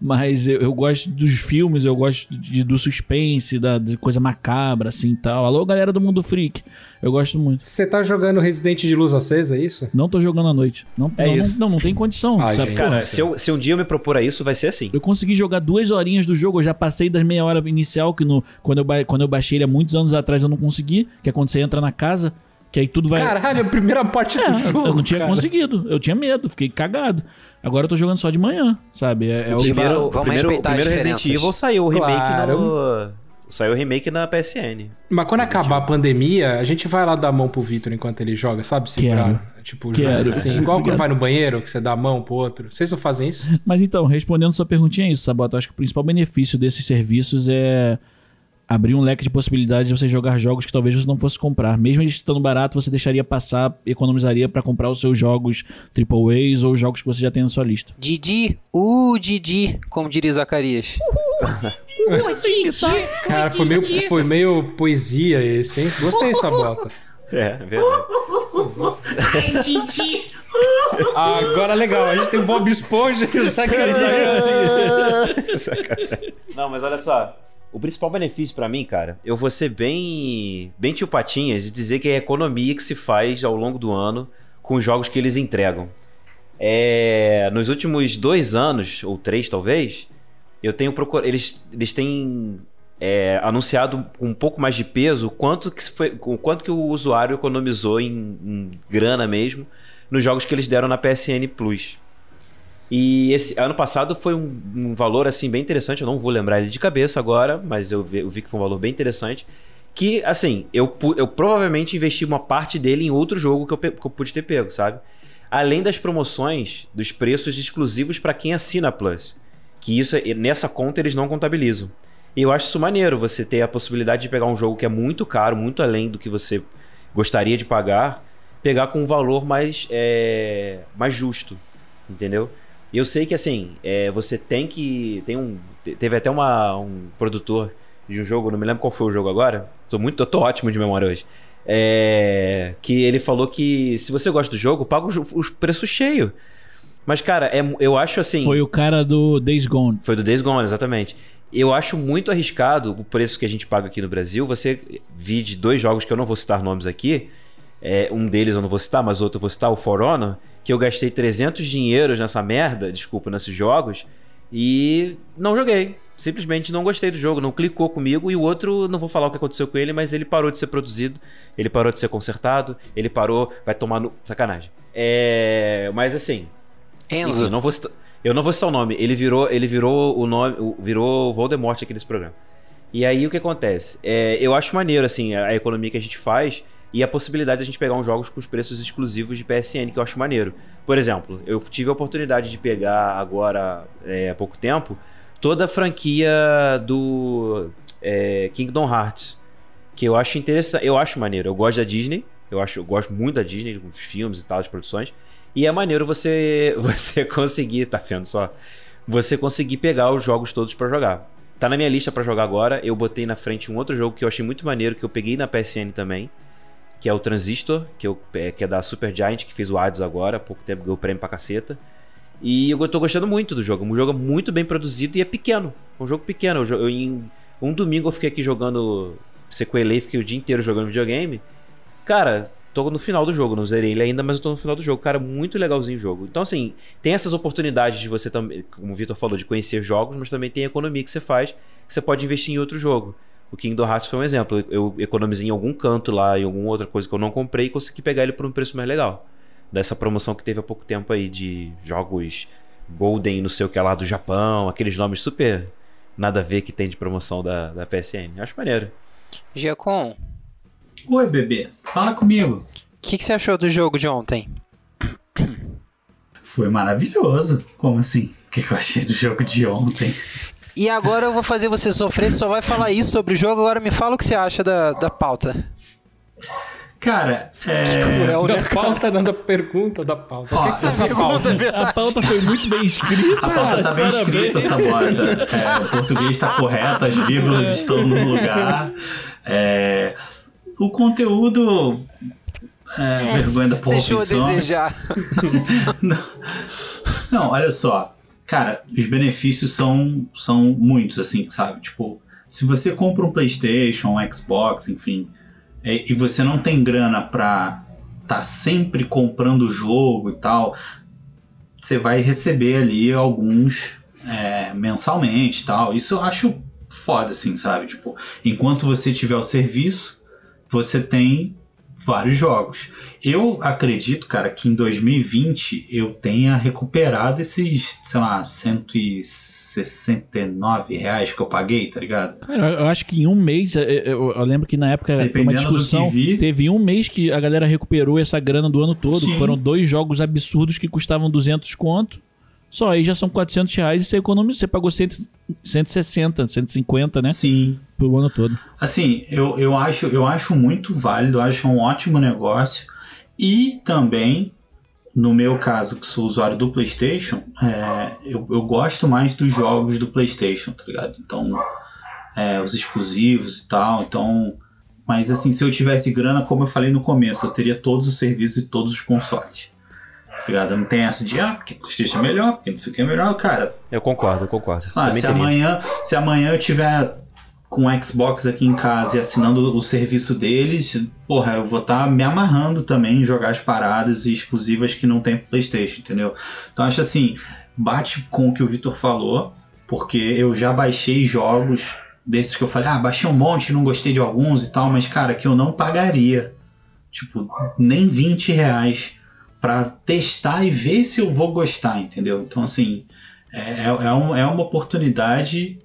Mas eu, eu gosto dos filmes, eu gosto de- do suspense, da de coisa macabra, assim e tal. Alô, galera do Mundo Freak. Eu gosto muito. Você tá jogando Resident de luz acesa, é isso? Não tô jogando à noite. Não, É não, isso. Não, não, tem condição. Ai, sabe? Porra, Cara, se, eu- se um dia eu me propor a isso, vai ser assim. Eu consegui jogar duas horinhas do jogo, eu já passei das meia hora inicial, que no, quando, eu, quando eu baixei ele há muitos anos atrás eu não consegui, que é quando você entra na casa, que aí tudo vai... Caralho, a primeira parte É, do jogo. eu não tinha cara. conseguido, eu tinha medo, fiquei cagado. Agora eu tô jogando só de manhã, sabe? É, é o primeiro, vamos o primeiro, o respeitar primeiro Resident. Evil saiu o remake Claro. no. Saiu o remake na PSN. Mas quando acabar a pandemia, a gente vai lá dar a mão pro Vitor enquanto ele joga, sabe? Segurar. Tipo, Quero. assim. Igual quando vai no banheiro, que você dá a mão pro outro. Vocês não fazem isso? Mas então, respondendo sua perguntinha é isso, Sabota. Eu Acho que o principal benefício desses serviços é abrir um leque de possibilidades de você jogar jogos que talvez você não fosse comprar. Mesmo eles estando barato, você deixaria passar, economizaria pra comprar os seus jogos AAAs ou jogos que você já tem na sua lista. Didi, uh, Didi, como diria Zacarias. Cara, foi meio, foi meio poesia esse, hein? Gostei dessa bota. É, verdade. Agora legal, a gente tem o Bob Esponja e o Zacarias. Não, mas olha só. O principal benefício pra mim, cara, eu vou ser bem, bem tio Patinhas e dizer que é a economia que se faz ao longo do ano com os jogos que eles entregam. É, nos últimos dois anos, ou três talvez, eu tenho procurado. Eles, eles têm é, anunciado com um pouco mais de peso quanto que, foi, o quanto que o usuário economizou em, em grana mesmo nos jogos que eles deram na PSN Plus. E esse ano passado foi um, um valor assim bem interessante. Eu não vou lembrar ele de cabeça agora, mas eu vi, eu vi que foi um valor bem interessante. Que, assim, eu, eu provavelmente investi uma parte dele em outro jogo que eu, que eu pude ter pego, sabe? Além das promoções dos preços exclusivos para quem assina a Plus. Que isso, nessa conta, eles não contabilizam. E eu acho isso maneiro, você ter a possibilidade de pegar um jogo que é muito caro, muito além do que você gostaria de pagar, pegar com um valor mais, é, mais justo, entendeu? E eu sei que assim, é, você tem que. Tem um. te- Teve até uma, um produtor de um jogo, não me lembro qual foi o jogo agora. Tô muito. Eu tô ótimo de memória hoje. É, que ele falou que se você gosta do jogo, paga os, os preços cheios. Mas, cara, é, eu acho assim. Foi o cara do Days Gone. Foi do Days Gone, exatamente. Eu acho muito arriscado o preço que a gente paga aqui no Brasil. Você vide dois jogos que eu não vou citar nomes aqui. É, um deles eu não vou citar, mas outro eu vou citar, o For Honor. Que eu gastei 300 dinheiros nessa merda, desculpa, nesses jogos. E não joguei. Simplesmente não gostei do jogo, não clicou comigo. E o outro, não vou falar o que aconteceu com ele, mas ele parou de ser produzido, ele parou de ser consertado, ele parou, vai tomar no. Sacanagem. É. Mas assim. Enzo. Enfim, não vou citar, eu não vou citar o nome. Ele virou, ele virou o nome, o- virou Voldemort aqui nesse programa. E aí o que acontece? É, eu acho maneiro assim a, a economia que a gente faz e a possibilidade de a gente pegar uns jogos com os preços exclusivos de PSN que eu acho maneiro. Por exemplo, eu tive a oportunidade de pegar agora é, há pouco tempo toda a franquia do é, Kingdom Hearts que eu acho interessante, eu acho maneiro. Eu gosto da Disney, eu acho, eu gosto muito da Disney, com os filmes e tal, as produções. E é maneiro você você conseguir, tá vendo só? Você conseguir pegar os jogos todos pra jogar. Tá na minha lista pra jogar agora. Eu botei na frente um outro jogo que eu achei muito maneiro, que eu peguei na PSN também, que é o Transistor, que, eu, é, que é da Super Giant, que fez o Hades agora, há pouco tempo ganhou prêmio pra caceta. E eu tô gostando muito do jogo. Um jogo muito bem produzido e é pequeno. Um jogo pequeno. Eu, eu, em um domingo eu fiquei aqui jogando. Sequelei, fiquei o dia inteiro jogando videogame. Cara, tô no final do jogo, não zerei ele ainda, mas eu tô no final do jogo. Cara, muito legalzinho o jogo. Então, assim, tem essas oportunidades de você também, como o Vitor falou, de conhecer jogos, mas também tem a economia que você faz, que você pode investir em outro jogo. O Kingdom Hearts foi um exemplo. Eu economizei em algum canto lá, em alguma outra coisa que eu não comprei e consegui pegar ele por um preço mais legal. Dessa promoção que teve há pouco tempo aí de jogos Golden, não sei o que lá do Japão, aqueles nomes super nada a ver que tem de promoção da, da PSN. Eu acho maneiro. Giacom, Oi, bebê. Fala comigo. o que, que você achou do jogo de ontem? Foi maravilhoso. Como assim? O que que eu achei do jogo de ontem? E agora eu vou fazer você sofrer, você só vai falar isso sobre o jogo, agora me fala o que você acha da, da pauta. Cara, é. Cruel, Da né? pauta, não da pergunta, da pauta. Ó, o que, que você faz vi- pauta? A pauta foi muito bem escrita. A pauta tá bem Parabéns. escrita, essa bota. É, o português está correto, as vírgulas estão no lugar. É, o conteúdo. É, vergonha da porra Deixou a desejar. Não, olha só. Cara, os benefícios são, são muitos, assim, sabe? Tipo, se você compra um PlayStation, um Xbox, enfim, e, e você não tem grana pra tá sempre comprando o jogo e tal, você vai receber ali alguns é, mensalmente e tal. Isso eu acho foda, assim, sabe? Tipo, enquanto você tiver o serviço, você tem vários jogos. Eu acredito, cara, que em 2020 eu tenha recuperado esses, sei lá, 169 reais que eu paguei, tá ligado? Cara, eu acho que em um mês, eu, eu- eu lembro que na época foi uma Dependendo do que discussão. vi. Teve um mês que a galera recuperou essa grana do ano todo. Foram dois jogos absurdos que custavam 200 conto. Só aí já são 400 reais e você economizou. Você pagou 100, 160, 150, né? Sim. Pro ano todo. Assim, eu, eu, acho, eu acho muito válido, eu acho um ótimo negócio. E também, no meu caso, que sou usuário do PlayStation, é, eu, eu gosto mais dos jogos do PlayStation, tá ligado? Então, é, os exclusivos e tal. Então, mas assim, se eu tivesse grana, como eu falei no começo, eu teria todos os serviços e todos os consoles. Tá ligado? Não tem essa de, ah, porque PlayStation é melhor, porque não sei o que é melhor. Cara, Eu concordo, eu concordo. ah, se amanhã, se amanhã eu tiver com o Xbox aqui em casa e assinando o serviço deles, porra, eu vou estar me amarrando também em jogar as paradas exclusivas que não tem pro PlayStation, entendeu? Então acho assim, bate com o que o Vitor falou, porque eu já baixei jogos desses que eu falei, ah, baixei um monte, não gostei de alguns e tal, mas cara, que eu não pagaria, tipo, nem 20 reais pra testar e ver se eu vou gostar, entendeu? Então assim, é, é, um- é uma oportunidade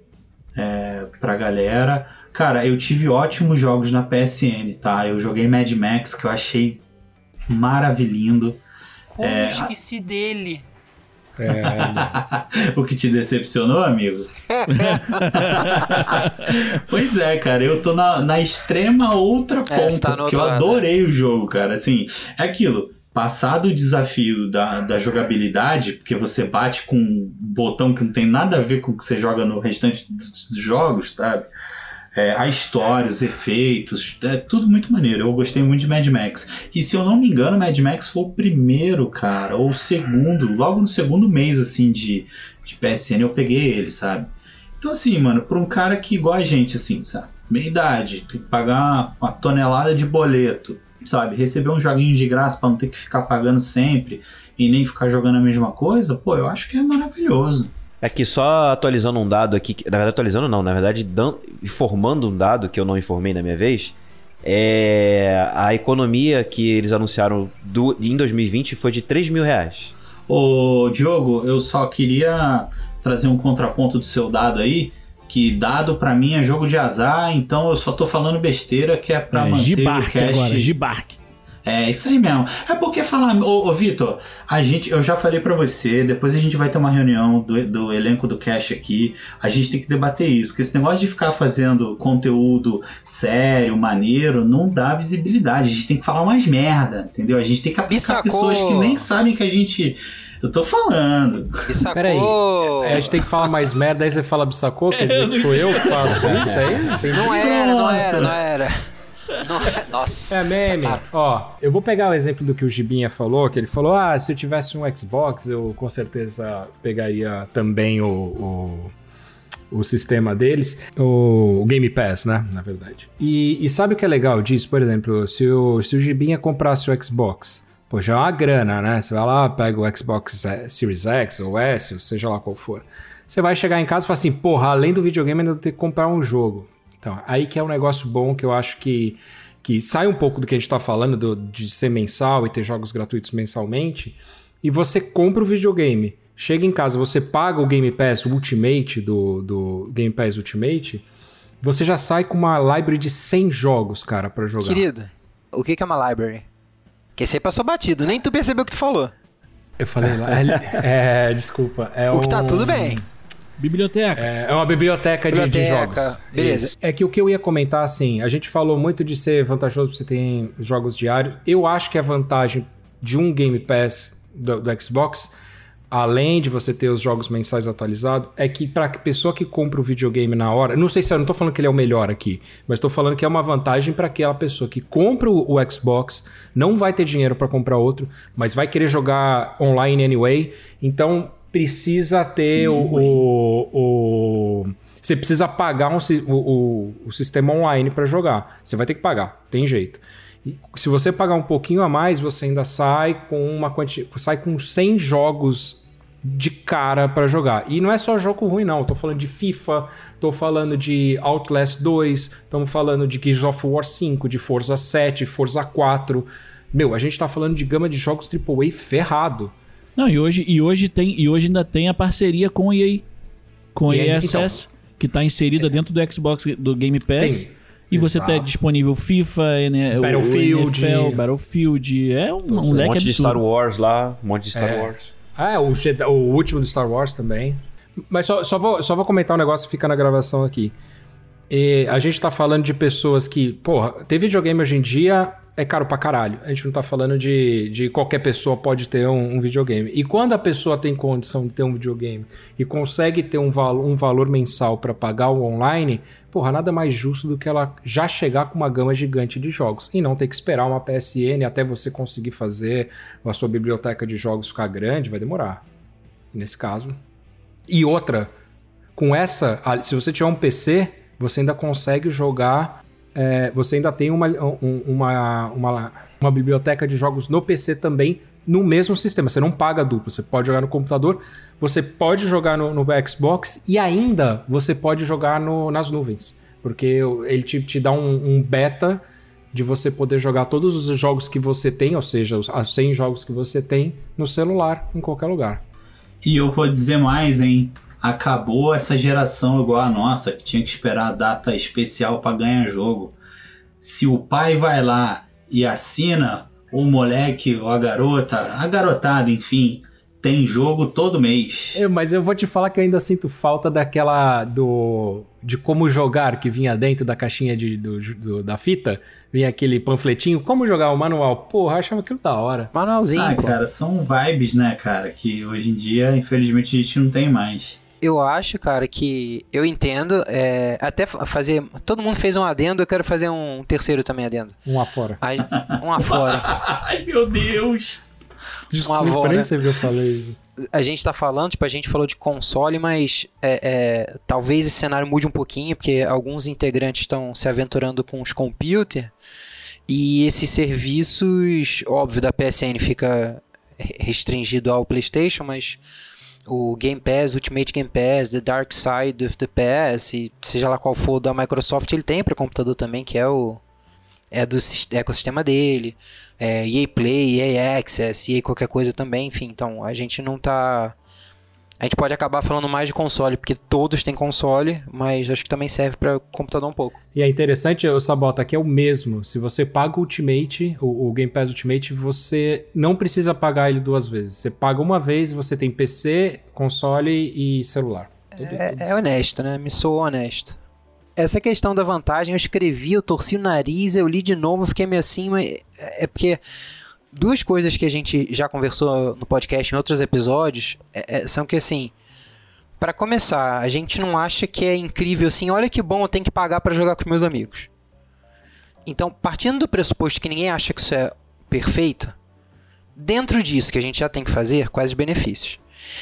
é, pra galera. Cara, eu tive ótimos jogos na PSN, tá? Eu joguei Mad Max, que eu achei maravilhoso. Como É, eu esqueci dele? É, o que te decepcionou, amigo? pois é, cara, eu tô na, na extrema outra ponta, É, tá no porque eu lado, adorei o jogo, cara. Assim, é aquilo. Passado o desafio da, da jogabilidade, porque você bate com um botão que não tem nada a ver com o que você joga no restante dos, jogos, sabe? É, a história, os efeitos, é tudo muito maneiro. Eu gostei muito de Mad Max. E se eu não me engano, Mad Max foi o primeiro, cara, ou o segundo, logo no segundo mês, assim, de, de PSN eu peguei ele, sabe? Então, assim, mano, pra um cara que igual a gente, assim, sabe? Meia idade, tem que pagar uma tonelada de boleto, sabe? Receber um joguinho de graça pra não ter que ficar pagando sempre e nem ficar jogando a mesma coisa, pô, eu acho que é maravilhoso. Aqui, só atualizando um dado aqui, na verdade atualizando não, na verdade dan- informando um dado que eu não informei na minha vez, é a economia que eles anunciaram do, em 2020 foi de 3 mil reais. Ô, Diogo, eu só queria trazer um contraponto do seu dado aí, que dado pra mim é jogo de azar, então eu só tô falando besteira que é pra É, manter o Gibark cast... agora, Gibark. É, isso aí mesmo. É porque falar. Ô, ô Vitor, a gente, eu já falei pra você, depois a gente vai ter uma reunião do, do elenco do Cash aqui. A gente tem que debater isso, porque esse negócio de ficar fazendo conteúdo sério, maneiro, não dá visibilidade. A gente tem que falar mais merda, entendeu? A gente tem que atacar sacou? pessoas que nem sabem que a gente. Eu tô falando. Sacou? Peraí, É, a gente tem que falar mais merda, aí você fala bissacô, quer dizer que sou eu que faço isso aí? Entendi. Não era, não era, não era. Não é- Nossa. É meme. cara. Ó, eu vou pegar o exemplo do que o Gibinha falou, que ele falou: ah, se eu tivesse um Xbox, eu com certeza pegaria também o, o, o sistema deles, o, o Game Pass, né? Na verdade. E, e sabe o que é legal disso? Por exemplo, se o, se o Gibinha comprasse o Xbox. Pô, já é uma grana, né? Você vai lá, pega o Xbox Series X ou S, ou seja lá qual for. Você vai chegar em casa e falar assim, porra, além do videogame, ainda tem que comprar um jogo. Então, aí que é um negócio bom que eu acho que, que sai um pouco do que a gente tá falando do- de ser mensal e ter jogos gratuitos mensalmente, e você compra o videogame. Chega em casa, você paga o Game Pass Ultimate do, do Game Pass Ultimate, você já sai com uma library de 100 jogos, cara, pra jogar. Querido, o que é uma library? Que você passou batido, nem tu percebeu o que tu falou. Eu falei lá. É, desculpa. É O que tá um- tudo bem. Biblioteca. É é uma biblioteca, de- de, Biblioteca, jogos. beleza. Isso. É que o que eu ia comentar, assim, a gente falou muito de ser vantajoso você ter jogos diários. Eu acho que a vantagem de um Game Pass do, do Xbox, além de você ter os jogos mensais atualizados, é que pra pessoa que compra o videogame na hora, não sei se eu não tô falando que ele é o melhor aqui, mas tô falando que é uma vantagem para aquela pessoa que compra o, Xbox, não vai ter dinheiro para comprar outro, mas vai querer jogar online anyway, então precisa ter o, o, o- você precisa pagar um o, o sistema online para jogar. Você vai ter que pagar, tem jeito. E se você pagar um pouquinho a mais, você ainda sai com uma quanti... sai com 100 jogos de cara para jogar. E não é só jogo ruim não, eu tô falando de FIFA, tô falando de Outlast 2, estamos falando de Gears of War 5, de Forza 7, Forza 4. Meu, a gente tá falando de gama de jogos AAA ferrado. Não, e hoje, e hoje tem e hoje ainda tem a parceria com o EA. Com a E aí, EA então, que tá inserida dentro do Xbox do Game Pass. Tem. E você tem disponível FIFA, né, o- Battlefield. o NFL, Battlefield, é um, um um leque monte de absurdo. Star Wars lá, um monte de Star É. Wars. Ah, é, o, Jedi- o último do Star Wars também. Mas só, só, vou, só vou comentar um negócio que fica na gravação aqui. E a gente tá falando de pessoas que, porra, ter videogame hoje em dia é caro pra caralho. A gente não tá falando de, de qualquer pessoa pode ter um, um videogame. E quando a pessoa tem condição de ter um videogame e consegue ter um, valo, um valor mensal pra pagar o online, porra, nada mais justo do que ela já chegar com uma gama gigante de jogos e não ter que esperar uma PSN até você conseguir fazer a sua biblioteca de jogos ficar grande, vai demorar. Nesse caso. E outra, com essa, se você tiver um PC, você ainda consegue jogar. É, você ainda tem uma, um- uma, uma, uma biblioteca de jogos no PC também, no mesmo sistema. Você não paga duplo. Você pode jogar no computador, você pode jogar no, no Xbox e ainda você pode jogar no- nas nuvens. Porque ele te, te dá um, um beta de você poder jogar todos os jogos que você tem, ou seja, os as 100 jogos que você tem, no celular, em qualquer lugar. E eu vou dizer mais, hein? Acabou essa geração igual a nossa, que tinha que esperar a data especial para ganhar jogo. Se o pai vai lá e assina, o moleque ou a garota, a garotada, enfim, tem jogo todo mês. É, mas eu vou te falar que eu ainda sinto falta daquela do de como jogar que vinha dentro da caixinha de, do, do- da fita, vinha aquele panfletinho, como jogar o manual. Porra, eu achava aquilo da hora. Manualzinho, Ah, pô. cara, são vibes, né, cara, que hoje em dia, infelizmente, a gente não tem mais. Eu acho, cara, que eu entendo. é, até fa- fazer. Todo mundo fez um adendo, eu quero fazer um terceiro também adendo. Um afora. A- Um afora. Ai, meu Deus! Desculpa, avó, nem né? que eu falei. a gente tá falando, tipo, a gente falou de console, mas é, é, talvez esse cenário mude um pouquinho, porque alguns integrantes estão se aventurando com os computer e esses serviços, óbvio, da PSN fica re- restringido ao PlayStation, mas o Game Pass, Ultimate Game Pass, The Dark Side of the PS, e seja lá qual for da Microsoft, ele tem para computador também, que é o é do sis- ecossistema dele. É, EA Play, EA Access, EA qualquer coisa também, enfim. Então, a gente não tá a gente pode acabar falando mais de console, porque todos têm console, mas acho que também serve para computador um pouco. E é interessante, o Sabota, que é o mesmo. Se você paga o Ultimate, o, o Game Pass Ultimate, você não precisa pagar ele duas vezes. Você paga uma vez, você tem PC, console e celular. É, é honesto, né? Me sou honesto. Essa questão da vantagem, eu escrevi, eu torci o nariz, eu li de novo, fiquei meio assim, mas é porque duas coisas que a gente já conversou no podcast em outros episódios é- é- são que assim, Pra começar, a gente não acha que é incrível assim, olha que bom, eu tenho que pagar pra jogar com os meus amigos. Então, partindo do pressuposto que ninguém acha que isso é perfeito, dentro disso que a gente já tem que fazer, quais os benefícios?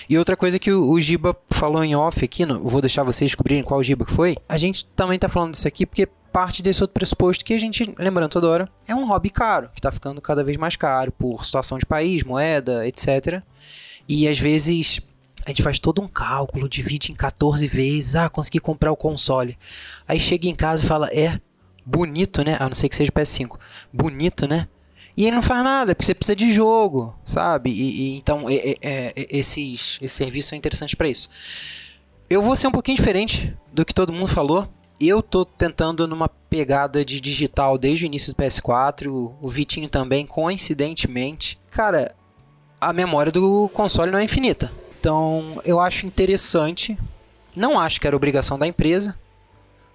E outra coisa que o, Giba falou em off aqui, não, vou deixar vocês descobrirem qual Giba que foi. A gente também tá falando disso aqui porque parte desse outro pressuposto que a gente, lembrando toda hora, é um hobby caro, que tá ficando cada vez mais caro por situação de país, moeda, etc. E às vezes a gente faz todo um cálculo, divide em 14 vezes, ah, consegui comprar o console. Aí chega em casa e fala, é, bonito, né? A não ser que seja PS5. Bonito, né? E ele não faz nada, porque você precisa de jogo, sabe? E, e então é- é- é- esses, esses serviços são interessantes para isso. Eu vou ser um pouquinho diferente do que todo mundo falou. Eu tô tentando numa pegada de digital desde o início do PS4, o, Vitinho também, coincidentemente. Cara, a memória do console não é infinita. Então, eu acho interessante. Não acho que era obrigação da empresa.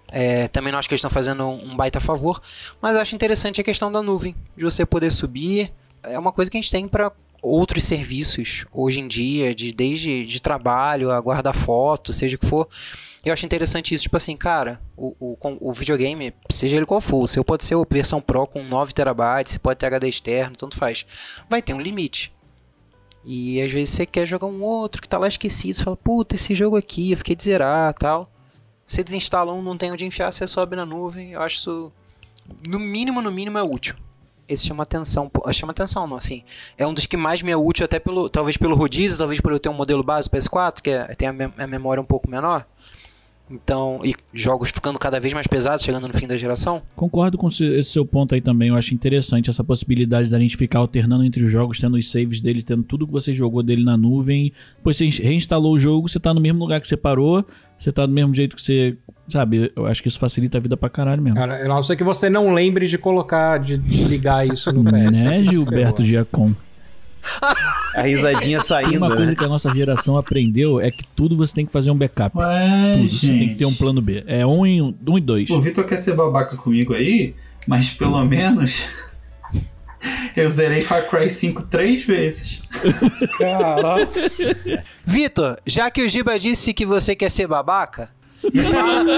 É, também não acho que eles estão fazendo um um baita favor. Mas eu acho interessante a questão da nuvem. De você poder subir. É uma coisa que a gente tem para outros serviços hoje em dia. De, desde de trabalho a guardar foto, seja o que for. Eu acho interessante isso. Tipo assim, cara, o, o, o videogame, seja ele qual for, o seu pode ser a versão Pro com 9 TB, você pode ter HD externo, tanto faz. Vai ter um limite. E às vezes você quer jogar um outro que tá lá esquecido, você fala, puta, esse jogo aqui, eu fiquei de zerar tal. Você desinstala um, não tem onde enfiar, você sobe na nuvem. Eu acho isso, no mínimo, no mínimo, é útil. Esse chama atenção, pô, chama atenção, não, assim. É um dos que mais me é útil, até pelo, talvez pelo rodízio, talvez por eu ter um modelo base PS4, que é, tem a, mem- a memória um pouco menor. Então, e jogos ficando cada vez mais pesados, chegando no fim da geração. Concordo com esse seu ponto aí também. Eu acho interessante essa possibilidade da gente ficar alternando entre os jogos, tendo os saves dele, tendo tudo que você jogou dele na nuvem. Depois você reinstalou o jogo, você tá no mesmo lugar que você parou, você tá do mesmo jeito que você. Sabe, eu acho que isso facilita a vida pra caralho mesmo. Cara, a não ser que você não lembre de colocar, de, de ligar isso no PS. né, se Gilberto ferrou. A risadinha Tem saindo, uma coisa né? que a nossa geração aprendeu é que tudo você tem que fazer um backup. Ué, tudo. gente. Você tem que ter um plano B. É um e um, um e dois. O Vitor quer ser babaca comigo aí, mas pelo menos eu zerei Far Cry 5 três vezes. Caralho. Vitor, já que o Giba disse que você quer ser babaca,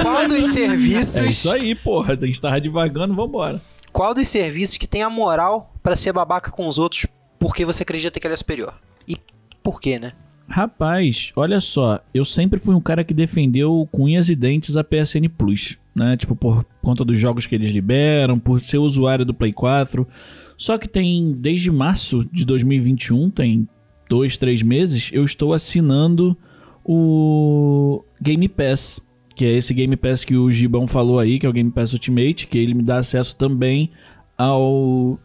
qual dos serviços. É isso aí, porra. A gente tava devagando, vambora. Qual dos serviços que tem a moral pra ser babaca com os outros porque você acredita que ele é superior? E por quê, né? Rapaz, olha só, eu sempre fui um cara que defendeu com unhas e dentes a PSN Plus, né? Tipo, por conta dos jogos que eles liberam, por ser usuário do Play 4. Só que tem, desde março de 2021, tem dois, três meses, eu estou assinando o Game Pass. Que é esse Game Pass que o Gibão falou aí, que é o Game Pass Ultimate, que ele me dá acesso também ao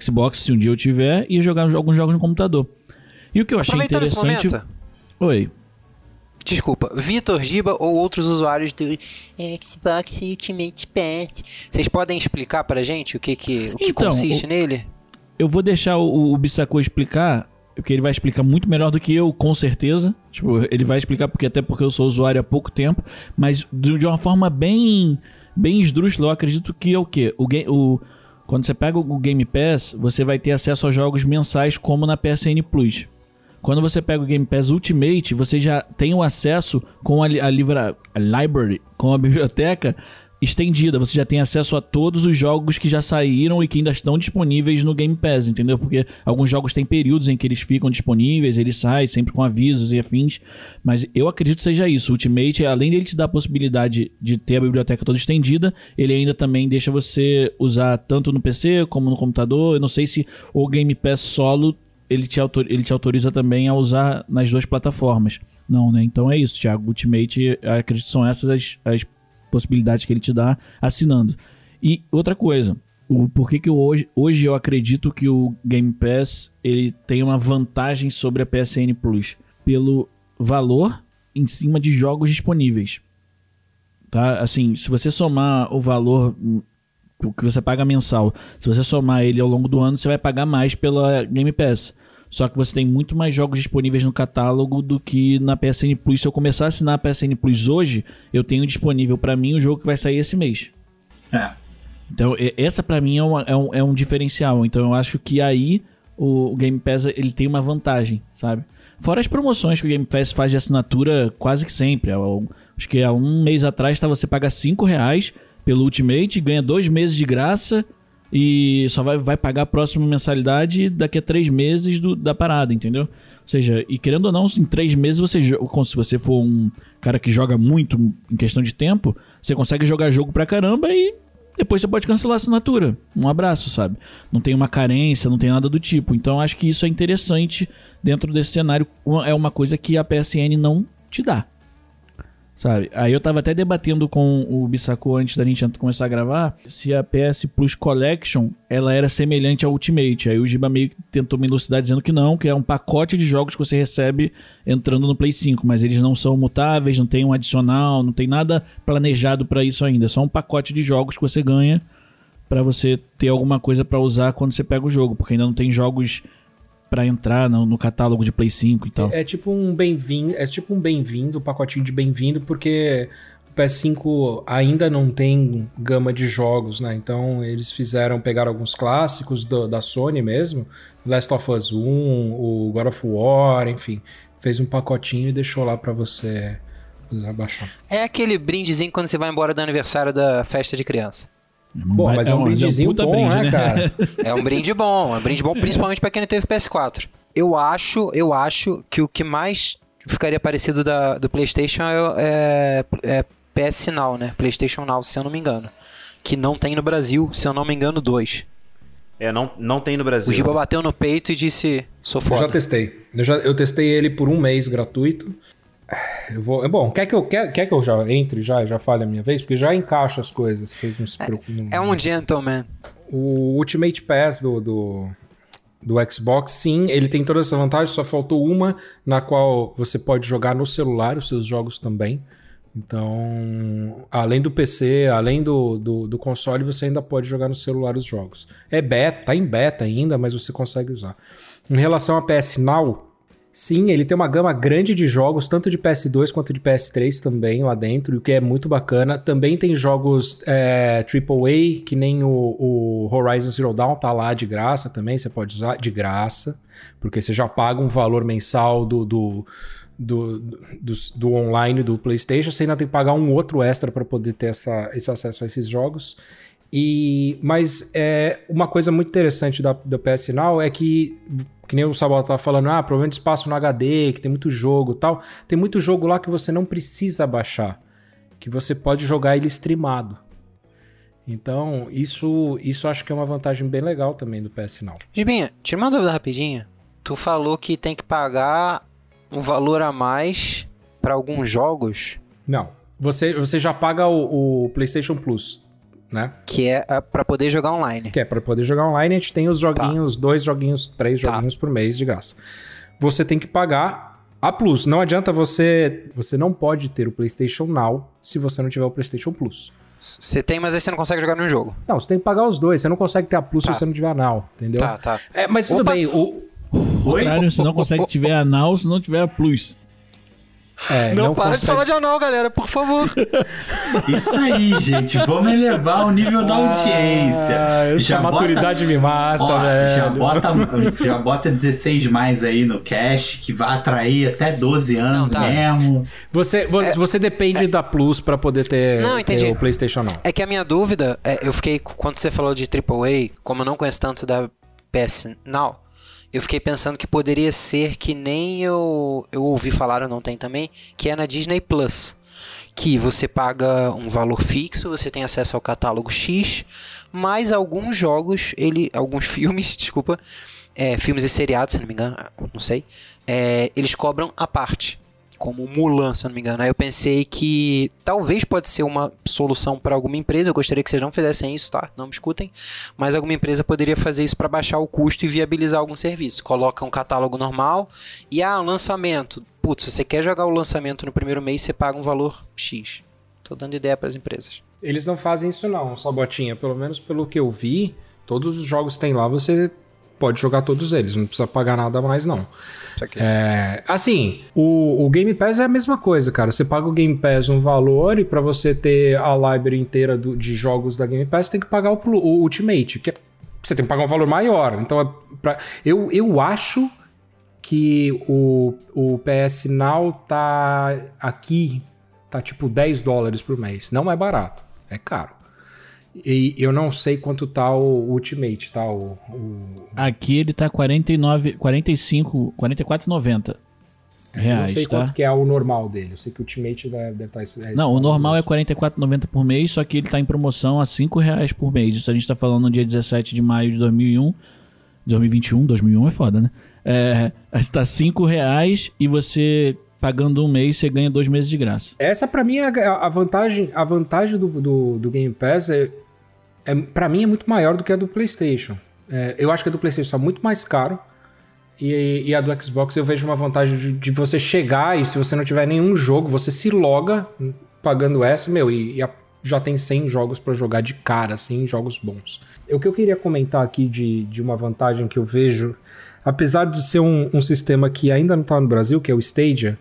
Xbox, se um dia eu tiver, e jogar alguns jogos no computador. E o que eu achei interessante. Oi. desculpa, Vitor Giba ou outros usuários do Xbox Ultimate Pass. Vocês podem explicar pra gente o que, que, o que Então, consiste o- nele? Eu vou deixar o, o Bissacô explicar, porque ele vai explicar muito melhor do que eu, com certeza. Tipo, ele vai explicar porque até porque eu sou usuário há pouco tempo, mas de de uma forma bem bem esdrúxula, eu acredito que é o quê? O, o quando você pega o Game Pass, você vai ter acesso a jogos mensais como na PSN Plus. Quando você pega o Game Pass Ultimate, você já tem o acesso com a, a, livra, a library, com a biblioteca estendida. Você já tem acesso a todos os jogos que já saíram e que ainda estão disponíveis no Game Pass, entendeu? Porque alguns jogos têm períodos em que eles ficam disponíveis, eles saem sempre com avisos e afins. Mas eu acredito que seja isso. O Ultimate, além dele te dar a possibilidade de ter a biblioteca toda estendida, ele ainda também deixa você usar tanto no PC como no computador. Eu não sei se o Game Pass solo ele te, autor, ele te autoriza também a usar nas duas plataformas. Não, né? Então é isso, Thiago. Ultimate, acredito que são essas as, as possibilidades que ele te dá assinando. E outra coisa, o porquê que hoje, hoje eu acredito que o Game Pass ele tem uma vantagem sobre a PSN Plus pelo valor em cima de jogos disponíveis. Tá? Assim, se você somar o valor hum, o que você paga mensal, se você somar ele ao longo do ano, você vai pagar mais pela Game Pass. Só que você tem muito mais jogos disponíveis no catálogo do que na PSN Plus. Se eu começar a assinar a PSN Plus hoje, eu tenho disponível para mim o jogo que vai sair esse mês. É. Então, essa pra mim é, uma- é um, é um diferencial. Então, eu acho que aí o, Game Pass ele tem uma vantagem, sabe? Fora as promoções que o Game Pass faz de assinatura quase que sempre. Eu- Acho que há um mês atrás tá, você paga 5 reais pelo Ultimate, ganha dois meses de graça e só vai, vai pagar a próxima mensalidade daqui a três meses do- da parada, entendeu? Ou seja, e querendo ou não, em três meses você, se você for um cara que joga muito em questão de tempo, você consegue jogar jogo pra caramba e depois você pode cancelar a assinatura. Um abraço, sabe? Não tem uma carência, não tem nada do tipo. Então acho que isso é interessante dentro desse cenário. É uma coisa que a PSN não te dá. Sabe? Aí eu tava até debatendo com o Bissaco antes da gente começar a gravar se a PS Plus Collection ela era semelhante ao Ultimate. Aí o Giba meio que tentou me elucidar dizendo que não, que é um pacote de jogos que você recebe entrando no Play 5, mas eles não são mutáveis, não tem um adicional, não tem nada planejado pra isso ainda. É só um pacote de jogos que você ganha pra você ter alguma coisa pra usar quando você pega o jogo, porque ainda não tem jogos pra entrar no, no catálogo de Play 5 e tal. É tipo um bem-vindo, é tipo um bem-vindo, um pacotinho de bem-vindo, porque o PS5 ainda não tem gama de jogos, né? Então eles fizeram, pegaram alguns clássicos do- da Sony mesmo, Last of Us 1, o God of War, enfim, fez um pacotinho e deixou lá pra você usar baixar. É aquele brindezinho quando você vai embora do aniversário da festa de criança. Pô, mas é um um brindezinho bom, brinde, né, cara? É um brinde bom, é um brinde bom principalmente pra quem não teve PS4. Eu acho, eu acho que o que mais ficaria parecido da, do PlayStation é, é, é PS Now, né? PlayStation Now, se eu não me engano. Que não tem no Brasil, se eu não me engano, dois. É, não, não tem no O Brasil. Giba bateu no peito e disse: sou Eu já foda. testei. Eu, já, eu testei ele por um mês gratuito. Eu vou. é Bom, quer que eu, quer, quer que eu já entre já, já fale a minha vez? Porque já encaixo as coisas, vocês não se preocupem. É um gentleman. O Ultimate Pass do, do, do Xbox, sim, ele tem toda essa vantagem, só faltou uma na qual você pode jogar no celular os seus jogos também. Então, além do PC, além do, do, do console, você ainda pode jogar no celular os jogos. É beta, tá em beta ainda, mas você consegue usar. Em relação a PS Now, sim, ele tem uma gama grande de jogos, tanto de PS2 quanto de PS3 também lá dentro, o que é muito bacana. Também tem jogos é, AAA, que nem o, o Horizon Zero Dawn tá lá de graça também, você pode usar de graça, porque você já paga um valor mensal do, do, do, do, do online do PlayStation, você ainda tem que pagar um outro extra para poder ter essa, esse acesso a esses jogos. E, mas é, uma coisa muito interessante da, da PS Now é que, que nem o Sabota tava falando, ah, problema de espaço no HD, que tem muito jogo e tal. Tem muito jogo lá que você não precisa baixar, que você pode jogar ele streamado. Então, isso, isso acho que é uma vantagem bem legal também do PS Now. Gibinha, tira uma dúvida rapidinho. Tu falou que tem que pagar um valor a mais pra alguns jogos, Não, você, você já paga o, o PlayStation Plus, né? que é ah, pra poder jogar online. Que é para poder jogar online, a gente tem os joguinhos, dois joguinhos, três Tá. joguinhos por mês de graça. Você tem que pagar a Plus. Não adianta você, você não pode ter o PlayStation Now se você não tiver o PlayStation Plus. Você tem, mas aí você não consegue jogar no jogo. Não, você tem que pagar os dois. Você não consegue ter a Plus Tá. se você não tiver a Now, entendeu? Tá, tá. É, mas tudo Opa! bem. O, Oi? Contrário, você não consegue tiver a Now se não tiver a Plus. É, Não, para de consegue- falar de anal, galera, por favor. Isso aí, gente. Vamos elevar o nível da audiência. Ah, sou a maturidade me mata, Ó, velho. já bota, já bota 16 mais aí no cash, que vai atrair até 12 anos Não, tá. mesmo. Você, você, você depende da Plus pra poder ter, Não, ter o PlayStation Now. É que a minha dúvida, é, eu fiquei, quando você falou de AAA, como eu não conheço tanto da PS Now, eu fiquei pensando que poderia ser que nem eu, eu ouvi falar, eu não tenho também, que é na Disney Plus. Que você paga um valor fixo, você tem acesso ao catálogo X, mas alguns jogos, ele, alguns filmes, desculpa, é, filmes e seriados, se não me engano, não sei, é, eles cobram a parte, como Mulan, se não me engano. Aí eu pensei que talvez pode ser uma solução para alguma empresa. Eu gostaria que vocês não fizessem isso, tá? Não me escutem. Mas alguma empresa poderia fazer isso para baixar o custo e viabilizar algum serviço. Coloca um catálogo normal e ah, lançamento. Putz, se você quer jogar o lançamento no primeiro mês, você paga um valor X. Tô dando ideia para as empresas. Eles não fazem isso não, Sabotinha. Pelo menos pelo que eu vi, todos os jogos tem lá, você pode jogar todos eles. Não precisa pagar nada mais, não. É, assim, o, o Game Pass é a mesma coisa, cara. Você paga o Game Pass um valor e pra você ter a library inteira do- de jogos da Game Pass, tem que pagar o, o Ultimate, que é- você tem que pagar um valor maior. Então, é pra- eu, eu acho que o, o PS Now tá aqui, tá tipo 10 dólares por mês. Não é barato, é caro. E eu não sei quanto tá o Ultimate, tá? O, o- Aqui ele tá 49, 45, 44,90 eu não reais, sei tá? quanto que é o normal dele. Eu sei que o Ultimate deve, deve estar... esse- esse Não, o normal é mesmo. 44,90 por mês, só que ele tá em promoção a 5 reais por mês. Isso a gente tá falando no dia 17 de maio de 2001. 2021, 2001 é foda, né? É, tá 5 reais e você pagando um mês, você ganha dois meses de graça. Essa pra mim é a vantagem, a vantagem do, do, do Game Pass é, é para mim é muito maior do que a do PlayStation. É, eu acho que a do PlayStation está muito mais caro e, e a do Xbox eu vejo uma vantagem de, de você chegar e se você não tiver nenhum jogo, você se loga pagando essa, meu, e, e a- já tem 100 jogos pra jogar de cara, assim, jogos bons. O que eu queria comentar aqui de, de uma vantagem que eu vejo, apesar de ser um, um sistema que ainda não tá no Brasil, que é o Stadia,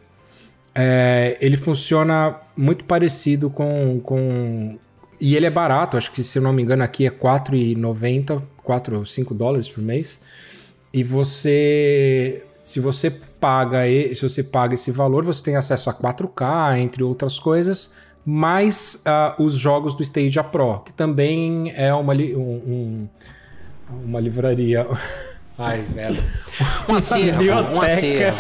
é, ele funciona muito parecido com, com. E ele é barato, acho que se eu não me engano aqui é R$ 4,90, 4 ou 5 dólares por mês. E você. Se você paga se você paga esse valor, você tem acesso a 4K, entre outras coisas, mais ah, os jogos do Stadia Pro, que também é uma, li- um- um- uma livraria. Ai, velho Um acervo, um acervo.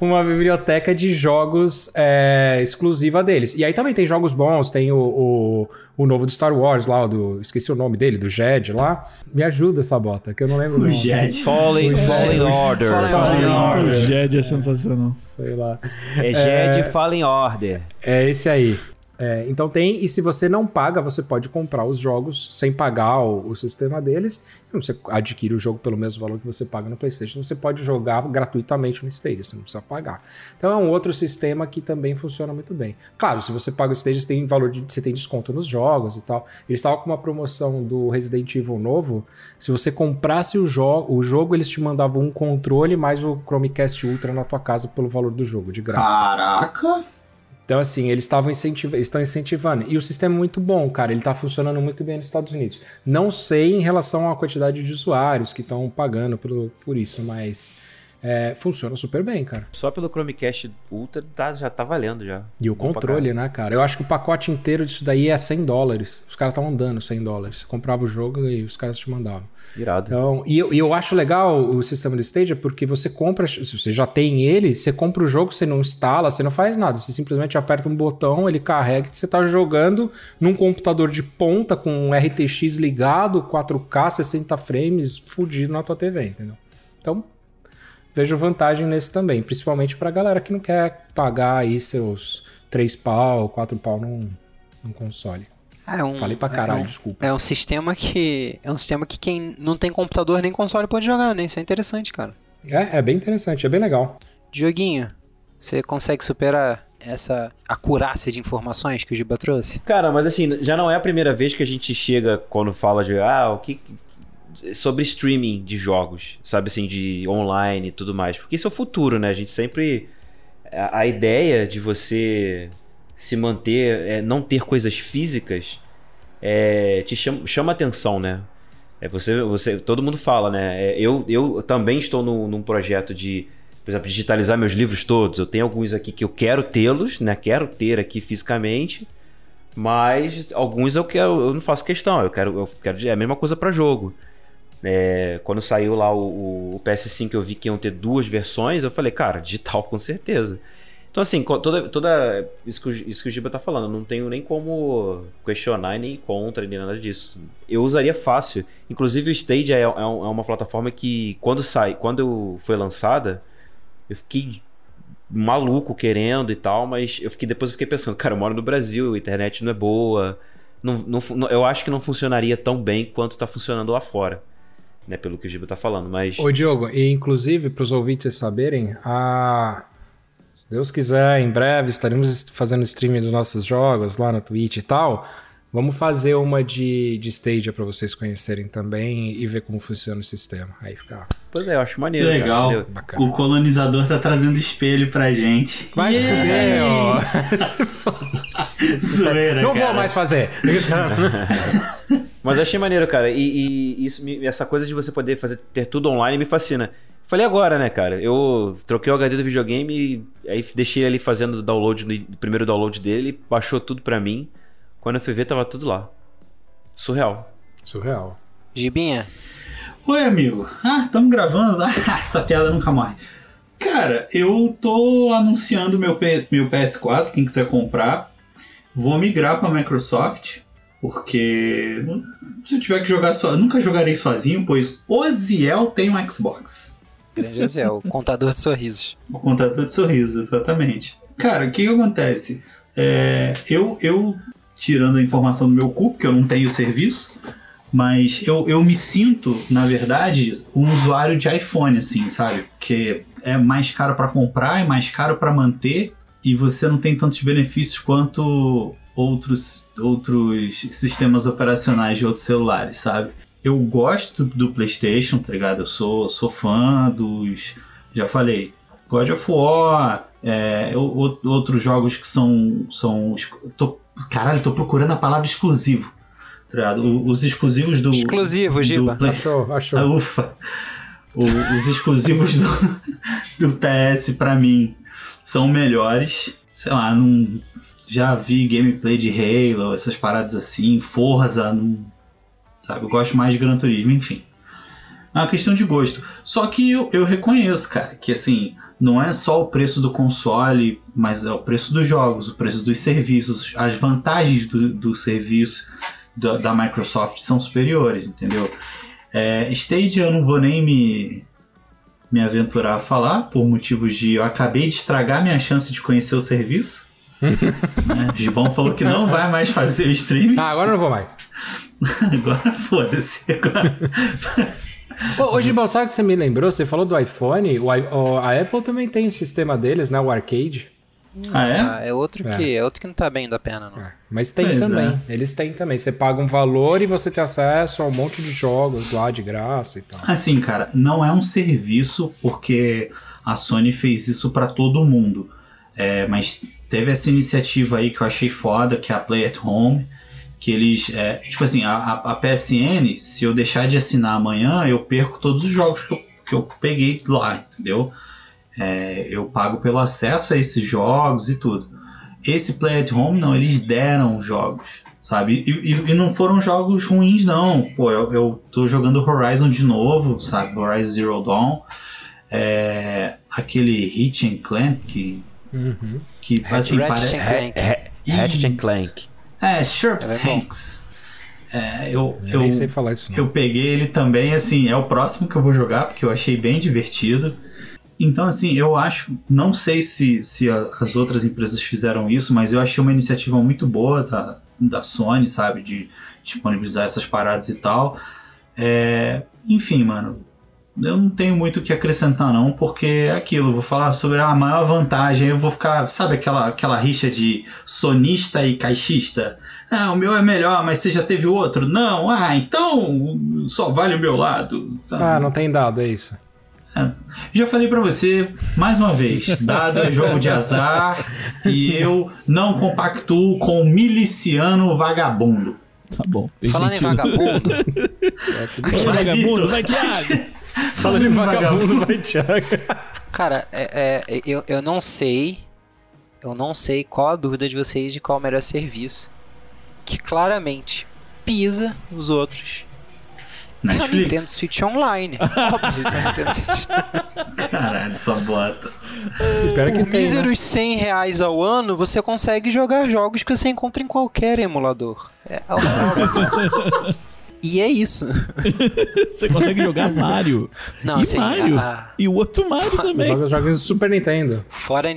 uma biblioteca de jogos é, exclusiva deles. E aí também tem jogos bons, tem o, o, o novo do Star Wars lá, o do, esqueci o nome dele, do Jed lá. Me ajuda, Sabota, que eu não lembro o nome. Jet. Fallen, O Fallen Jed. Order. Fallen Fallen O Order. Jed é sensacional. Sei lá. É Jed Fallen Order. É esse aí. É, então tem, e se você não paga, você pode comprar os jogos sem pagar o, o sistema deles. Você adquire o jogo pelo mesmo valor que você paga no PlayStation. Você pode jogar gratuitamente no Stadia, você não precisa pagar. Então é um outro sistema que também funciona muito bem. Claro, se você paga o Stadia, você tem valor de, você tem desconto nos jogos e tal. Eles estavam com uma promoção do Resident Evil novo. Se você comprasse o, jo o jogo, eles te mandavam um controle mais o Chromecast Ultra na tua casa pelo valor do jogo, de graça. Caraca! Então, assim, eles estavam incentivando, estão incentivando. E o sistema é muito bom, cara. Ele tá funcionando muito bem nos Estados Unidos. Não sei em relação à quantidade de usuários que estão pagando por, por isso, mas é, funciona super bem, cara. Só pelo Chromecast Ultra tá- já tá valendo já. E o pra controle, né, cara? Eu acho que o pacote inteiro disso daí é 100 dólares. Os caras estavam dando 100 dólares. Você comprava o jogo e os caras te mandavam. Irado. Então, e eu, e eu acho legal o sistema do Stadia porque você compra, se você já tem ele, você compra o jogo, você não instala, você não faz nada, você simplesmente aperta um botão, ele carrega, você tá jogando num computador de ponta com um RTX ligado, 4K, 60 frames, fudido na tua TV, entendeu? Então, vejo vantagem nesse também, principalmente pra galera que não quer pagar aí seus 3 pau, 4 pau num, num console. É um, Falei pra caralho, é um, desculpa. É um sistema que. É um sistema que quem não tem computador nem console pode jogar, né? Isso é interessante, cara. É, é bem interessante, é bem legal. Dioguinho, você consegue superar essa acurácia de informações que o Giba trouxe? Cara, mas assim, já não é a primeira vez que a gente chega quando fala de ah, o que sobre streaming de jogos, sabe assim, de online e tudo mais, porque isso é o futuro, né? A gente sempre a, a ideia de você se manter, é, não ter coisas físicas, é, te chama, chama atenção, né? É você, você, todo mundo fala, né? É, eu, eu também estou num, num projeto de, por exemplo, digitalizar meus livros todos. Eu tenho alguns aqui que eu quero tê-los, né? Quero ter aqui fisicamente, mas alguns eu quero, eu não faço questão. Eu quero, eu quero é a mesma coisa para jogo. É, quando saiu lá o, o PS5 eu vi que iam ter duas versões, eu falei, cara, digital com certeza. Então, assim, toda, toda isso, que o, isso que o Giba tá falando, não tenho nem como questionar, nem contra, nem nada disso. Eu usaria fácil. Inclusive, o Stadia é, é é uma plataforma que, quando sai, quando foi lançada, eu fiquei maluco querendo e tal, mas eu fiquei, depois eu fiquei pensando, cara, eu moro no Brasil, a internet não é boa. Não, não- eu acho que não funcionaria tão bem quanto tá funcionando lá fora. Né, pelo que o Giba tá falando, mas. Ô Diogo, e inclusive para os ouvintes saberem, a... se Deus quiser, em breve estaremos fazendo streaming dos nossos jogos lá na Twitch e tal. Vamos fazer uma de, de Stadia para vocês conhecerem também e ver como funciona o sistema. Aí fica. Pois é, eu acho Que maneiro. cara, legal. Bacana. O colonizador tá trazendo espelho pra gente. Vai fuder, ó. Zoeira, Não cara. vou mais fazer. Mas eu achei maneiro, cara. E, e isso, me- essa coisa de você poder fazer, ter tudo online me fascina. Falei agora, né, cara? Eu troquei o HD do videogame e aí deixei ele fazendo o download, o primeiro download dele, baixou tudo pra mim. Quando eu fui ver, tava tudo lá. Surreal. Surreal. Gibinha, Oi, amigo. Ah, estamos gravando? Ah, essa piada nunca morre. Cara, eu tô anunciando meu, P- meu PS4, quem quiser comprar. Vou migrar pra Microsoft, porque se eu tiver que jogar só, eu nunca jogarei sozinho, pois o Ziel tem um Xbox. grande Zé, o contador de sorrisos. O contador de sorrisos, exatamente. Cara, o que, que acontece? É, eu, eu, tirando a informação do meu cu, porque eu não tenho serviço, mas eu, eu me sinto, na verdade, um usuário de iPhone, assim, sabe? Porque é mais caro para comprar, é mais caro para manter, e você não tem tantos benefícios quanto outros, outros sistemas operacionais de outros celulares, sabe? Eu gosto do, do PlayStation, tá ligado? Eu sou, sou fã dos. Já falei, God of War, é, o- o- outros jogos que são. são tô, caralho, tô procurando a palavra exclusivo. Tá ligado? O- Os exclusivos do. Exclusivo, do Giba. Play- Achou, achou. ah, ufa! O- os exclusivos do, do PS pra mim são melhores. Sei lá, não, já vi gameplay de Halo, essas paradas assim, Forza, não, sabe? Eu gosto mais de Gran Turismo, enfim. É uma questão de gosto. Só que eu, eu reconheço, cara, que assim, não é só o preço do console, mas é o preço dos jogos, o preço dos serviços, as vantagens do, do serviço da, da Microsoft são superiores, entendeu? É, Stadia eu não vou nem me, me aventurar a falar, por motivos de eu acabei de estragar minha chance de conhecer o serviço. Né? Gibão falou que não vai mais fazer o streaming. Ah, agora eu não vou mais. Agora foda-se. Agora... Ô, ô Gibão, sabe o que você me lembrou? Você falou do iPhone. O, a Apple também tem o sistema deles, né? O Arcade. Ah, é? Ah, é outro É. que é outro que não tá bem da pena, não. É, mas tem Pois também. Eles têm também. Você paga um valor e você tem acesso a um monte de jogos lá de graça e tal. Assim, cara, não é um serviço porque a Sony fez isso pra todo mundo. É, mas teve essa iniciativa aí que eu achei foda, que é a Play at Home. Que eles. é, tipo assim, a, a- PSN, se eu deixar de assinar amanhã, eu perco todos os jogos que eu, que eu peguei lá, entendeu? É, eu pago pelo acesso a esses jogos e tudo. Esse Play at Home, não, eles deram jogos, sabe? E, e- e não foram jogos ruins, não. Pô, eu, eu tô jogando Horizon de novo, sabe? Horizon Zero Dawn. É, aquele Hitch and Clank, que, Uhum. que assim, Ratchet parece... and Clank. Ha- Ratchet and. Clank. É, Sharps É. Hanks. É, eu, Eu eu, nem sei falar isso. Não. eu peguei ele também, assim, é o próximo que eu vou jogar, porque eu achei bem divertido. Então, assim, eu acho, não sei se, se a- as outras empresas fizeram isso, mas eu achei uma iniciativa muito boa da, da Sony, sabe, de disponibilizar essas paradas e tal. É, enfim, mano, eu não tenho muito o que acrescentar não, porque é aquilo, vou falar sobre a maior vantagem, eu vou ficar, sabe aquela, aquela rixa de sonista e caixista? Ah, o meu é melhor, mas você já teve outro? Não, ah, então só vale o meu lado. Ah, não tem dado, é isso. Já falei pra você, mais uma vez, dado é jogo de azar e eu não compactuo com o miliciano vagabundo. Tá bom. Falando em vagabundo, Vai, Vai, vagabundo, Vitor. vai, Thiago. Falando em vagabundo, vai, Thiago. cara, é, é, eu, eu não sei. Eu não sei qual a dúvida de vocês de qual é o melhor serviço. Que claramente pisa os outros. É o Nintendo Netflix. Switch Online. Óbvio que é Nintendo Switch. Caralho, só bota. Que Por tem, né? míseros 100 reais ao ano, você consegue jogar jogos que você encontra em qualquer emulador. É óbvio. E é isso. Você consegue jogar Mario. Não, e assim, Mario. a- E o outro Mario também. Joga jogos do Super Nintendo. fora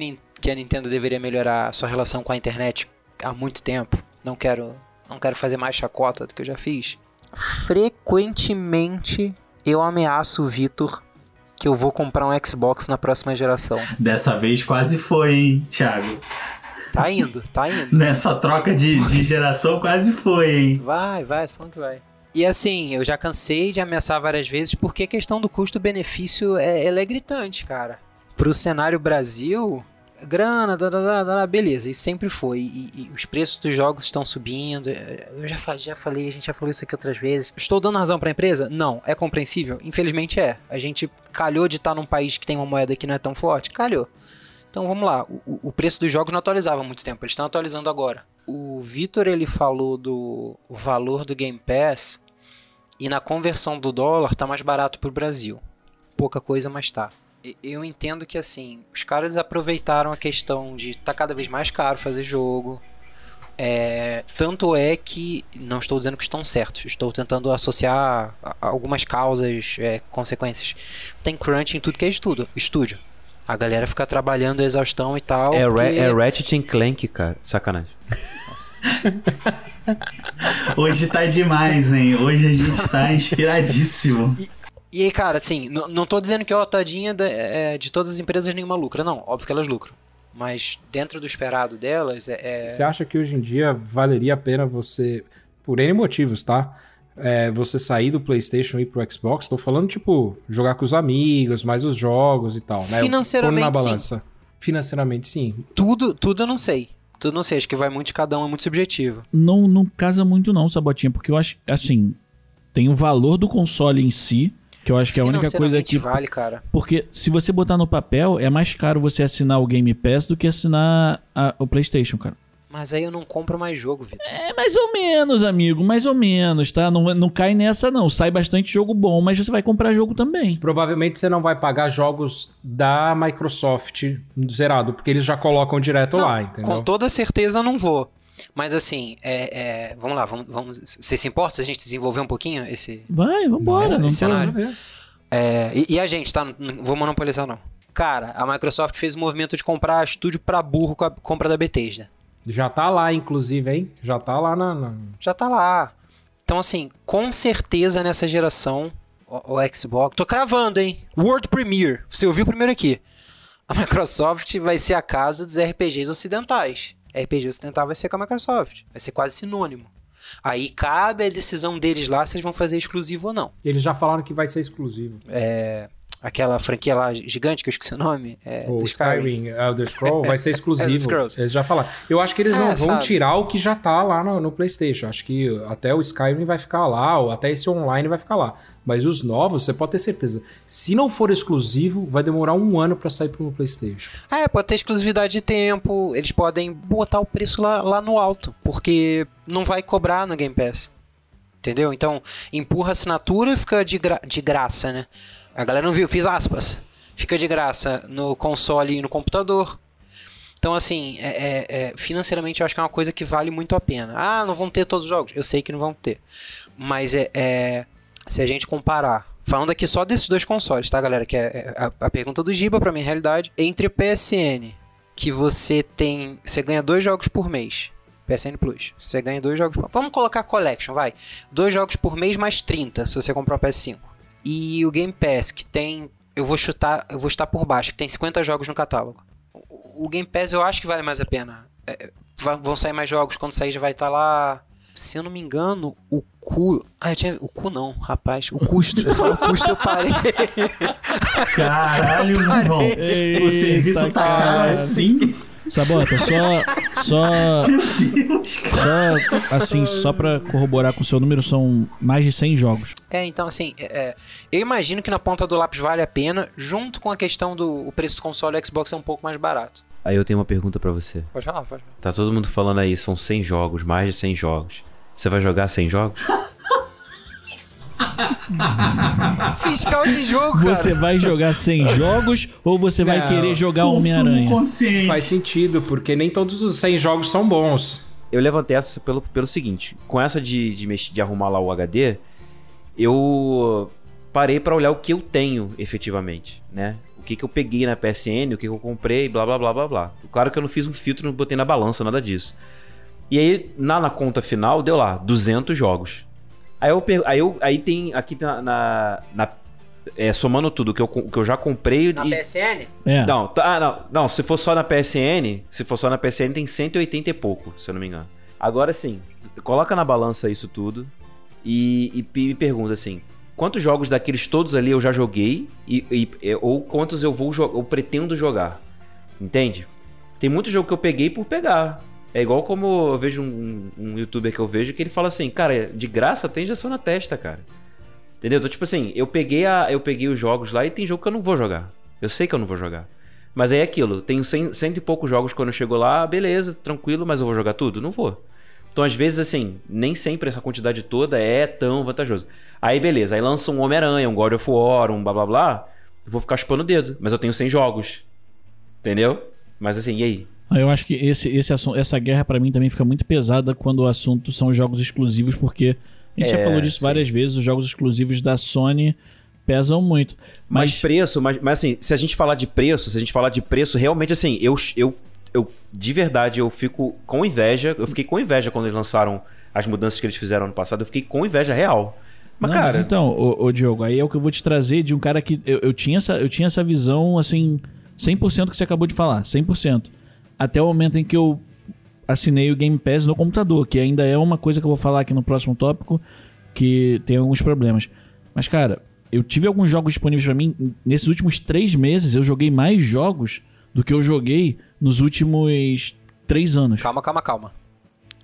que a Nintendo deveria melhorar a sua relação com a internet há muito tempo, não quero, não quero fazer mais chacota do que eu já fiz. Frequentemente eu ameaço o Vitor que eu vou comprar um Xbox na próxima geração. Dessa vez quase foi, hein, Thiago? Tá indo, tá indo. Nessa troca de, de geração quase foi, hein? Vai, vai, tô falando que vai. E assim, eu já cansei de ameaçar várias vezes porque a questão do custo-benefício é, ela é gritante, cara. Pro cenário Brasil, grana, da, da, da, beleza, e sempre foi. E, e os preços dos jogos estão subindo. Eu já, já falei, a gente já falou isso aqui outras vezes. Estou dando razão pra empresa? Não. É compreensível? Infelizmente é. A gente calhou de estar num país que tem uma moeda que não é tão forte? Calhou. Então vamos lá, o- o preço dos jogos não atualizava há muito tempo, eles estão atualizando agora. O Vitor ele falou do valor do Game Pass e na conversão do dólar tá mais barato pro Brasil. Pouca coisa, mas tá. Eu entendo que assim, os caras aproveitaram a questão de tá cada vez mais caro fazer jogo. É, tanto é que não estou dizendo que estão certos, estou tentando associar algumas causas, é, consequências. Tem crunch em tudo que é estudo, estúdio. A galera fica trabalhando a exaustão e tal. É, porque- é Ratchet and Clank, cara. Sacanagem. Hoje tá demais, hein? Hoje a gente tá inspiradíssimo. E aí, cara, assim, não tô dizendo que ó, tadinha da- é, de todas as empresas nenhuma lucra. Não, óbvio que elas lucram. Mas dentro do esperado delas, é, é- Você acha que hoje em dia valeria a pena você, por N motivos, tá? É, você sair do PlayStation e ir pro Xbox? Tô falando, tipo, jogar com os amigos, mais os jogos e tal, né? Financeiramente, Pondo na sim. balança. Financeiramente, sim. tudo, tudo eu não sei. Tudo eu não sei, acho que vai muito de cada um, é muito subjetivo. Não, não casa muito não, Sabotinha, porque eu acho, assim, tem o valor do console em si, que eu acho que é a única coisa que... vale, cara. Porque se você botar no papel, é mais caro você assinar o Game Pass do que assinar a- o PlayStation, cara. Mas aí eu não compro mais jogo, Vitor. É mais ou menos, amigo, mais ou menos, tá? Não, não cai nessa não. Sai bastante jogo bom, mas você vai comprar jogo também. Provavelmente você não vai pagar jogos da Microsoft zerado, porque eles já colocam direto Não, lá, entendeu? Com toda certeza eu não vou. Mas assim, é, é, vamos lá, vamos, vamos. Você se importa se a gente desenvolver um pouquinho esse. Vai, vambora. Esse- não esse cenário. É, e, e a gente, tá? Não vou monopolizar, não. Cara, a Microsoft fez o movimento de comprar estúdio pra burro com a compra da Bethesda. Já tá lá, inclusive, hein? Já tá lá na. na- Já tá lá. Então, assim, com certeza nessa geração, o, o Xbox. Tô cravando, hein? World Premiere. Você ouviu primeiro aqui. A Microsoft vai ser a casa dos RPGs ocidentais. RPG ocidental vai ser com a Microsoft. Vai ser quase sinônimo. Aí cabe a decisão deles lá se eles vão fazer exclusivo ou não. Eles já falaram que vai ser exclusivo. É, aquela franquia lá gigante que eu esqueci o nome. É, O do Skyrim, Elder Scroll, vai ser exclusivo. Elder Scrolls. Eles já falaram. Eu acho que eles É, não vão sabe. tirar o que já tá lá no, no PlayStation. Acho que até o Skyrim vai ficar lá, ou até esse online vai ficar lá. Mas os novos, você pode ter certeza. Se não for exclusivo, vai demorar um ano pra sair pro PlayStation. É, pode ter exclusividade de tempo, eles podem botar o preço lá, lá no alto, porque não vai cobrar no Game Pass. Entendeu? Então, empurra a assinatura e fica de, gra- de graça, né? A galera não viu, fiz aspas. Fica de graça no console e no computador. Então, assim, é- é- é, financeiramente eu acho que é uma coisa que vale muito a pena. Ah, não vão ter todos os jogos. Eu sei que não vão ter. Mas é, é- se a gente comparar, falando aqui só desses dois consoles, tá, galera? Que é é a, a pergunta do Giba pra mim, realidade. Entre o PSN, que você tem. Você ganha dois jogos por mês. PSN Plus. Você ganha dois jogos por Vamos colocar Collection, vai. Dois jogos por mês mais 30 se você comprar um PS5. E o Game Pass, que tem. Eu vou chutar, eu vou chutar por baixo, que tem 50 jogos no catálogo. O, o Game Pass eu acho que vale mais a pena. É, vão sair mais jogos, quando sair já vai estar lá. Se eu não me engano, o cu. Ah, eu tinha. O cu não, rapaz. O custo. Eu falo o custo, eu parei. Caralho, meu irmão. O Eita, serviço tá caro cara. assim. Sabota, só, só, Meu Deus, cara. só, assim, só pra corroborar com o seu número, são mais de 100 jogos. É, então assim, é, eu imagino que na ponta do lápis vale a pena, junto com a questão do o preço do console o Xbox é um pouco mais barato. Aí eu tenho uma pergunta pra você. Pode falar, pode falar. Tá todo mundo falando aí, são 100 jogos, mais de 100 jogos. Você vai jogar 100 jogos? Fiscal de jogo, cara. Você vai jogar 100 jogos ou você vai Não, querer jogar Homem-Aranha? Faz sentido, porque nem todos os 100 jogos são bons. Eu levantei essa pelo, pelo seguinte: com essa de, de, mexer, de arrumar lá o HD, eu parei pra olhar o que eu tenho efetivamente, né? O que, que eu peguei na PSN, o que, que eu comprei, blá blá blá blá blá. Claro que eu não fiz um filtro, não botei na balança, nada disso. E aí, na, na conta final, deu lá 200 jogos. Aí eu, aí eu aí tem aqui na, na, na- é, somando tudo que eu, que eu já comprei Na e, PSN? É. não, tá, ah, não, não, se for só na PSN, se for só na PSN tem 180 e pouco, se eu não me engano. Agora sim, coloca na balança isso tudo e, e pe- me pergunta assim, quantos jogos daqueles todos ali eu já joguei e, e- e- ou quantos eu vou eu pretendo jogar? Entende? Tem muito jogo que eu peguei por pegar. É igual como eu vejo um, um youtuber que eu vejo que ele fala assim, cara, de graça tem injeção na testa, cara. Entendeu? Então, tipo assim, eu peguei, a, eu peguei os jogos lá e tem jogo que eu não vou jogar. Eu sei que eu não vou jogar. Mas é aquilo, tenho cem, cento e poucos jogos quando eu chego lá, beleza, tranquilo, mas eu vou jogar tudo? Não vou. Então, às vezes, assim, nem sempre essa quantidade toda é tão vantajoso. Aí, beleza, aí lança um Homem-Aranha, um God of War, um blá blá blá, eu vou ficar chupando o dedo, mas eu tenho 100 jogos. Entendeu? Mas assim, e aí? Eu acho que esse, esse essa guerra pra mim também fica muito pesada quando o assunto são jogos exclusivos, porque a gente já É, falou disso sim. várias vezes, os jogos exclusivos da Sony pesam muito. Mas, Mas, preço, mas, mas assim, se a gente falar de preço, se a gente falar de preço, realmente assim, eu, eu, eu de verdade, eu fico com inveja. Eu fiquei com inveja quando eles lançaram as mudanças que eles fizeram ano passado. Eu fiquei com inveja real. Mas, Não, cara, mas então, ô, ô, Diogo, aí é o que eu vou te trazer de um cara que eu, eu tinha, essa, eu tinha essa visão, assim, 100% que você acabou de falar, 100%. Até o momento em que eu assinei o Game Pass no computador, que ainda é uma coisa que eu vou falar aqui no próximo tópico, que tem alguns problemas. Mas, cara, eu tive alguns jogos disponíveis pra mim. Nesses últimos três meses, eu joguei mais jogos do que eu joguei nos últimos três anos. Calma, calma, calma.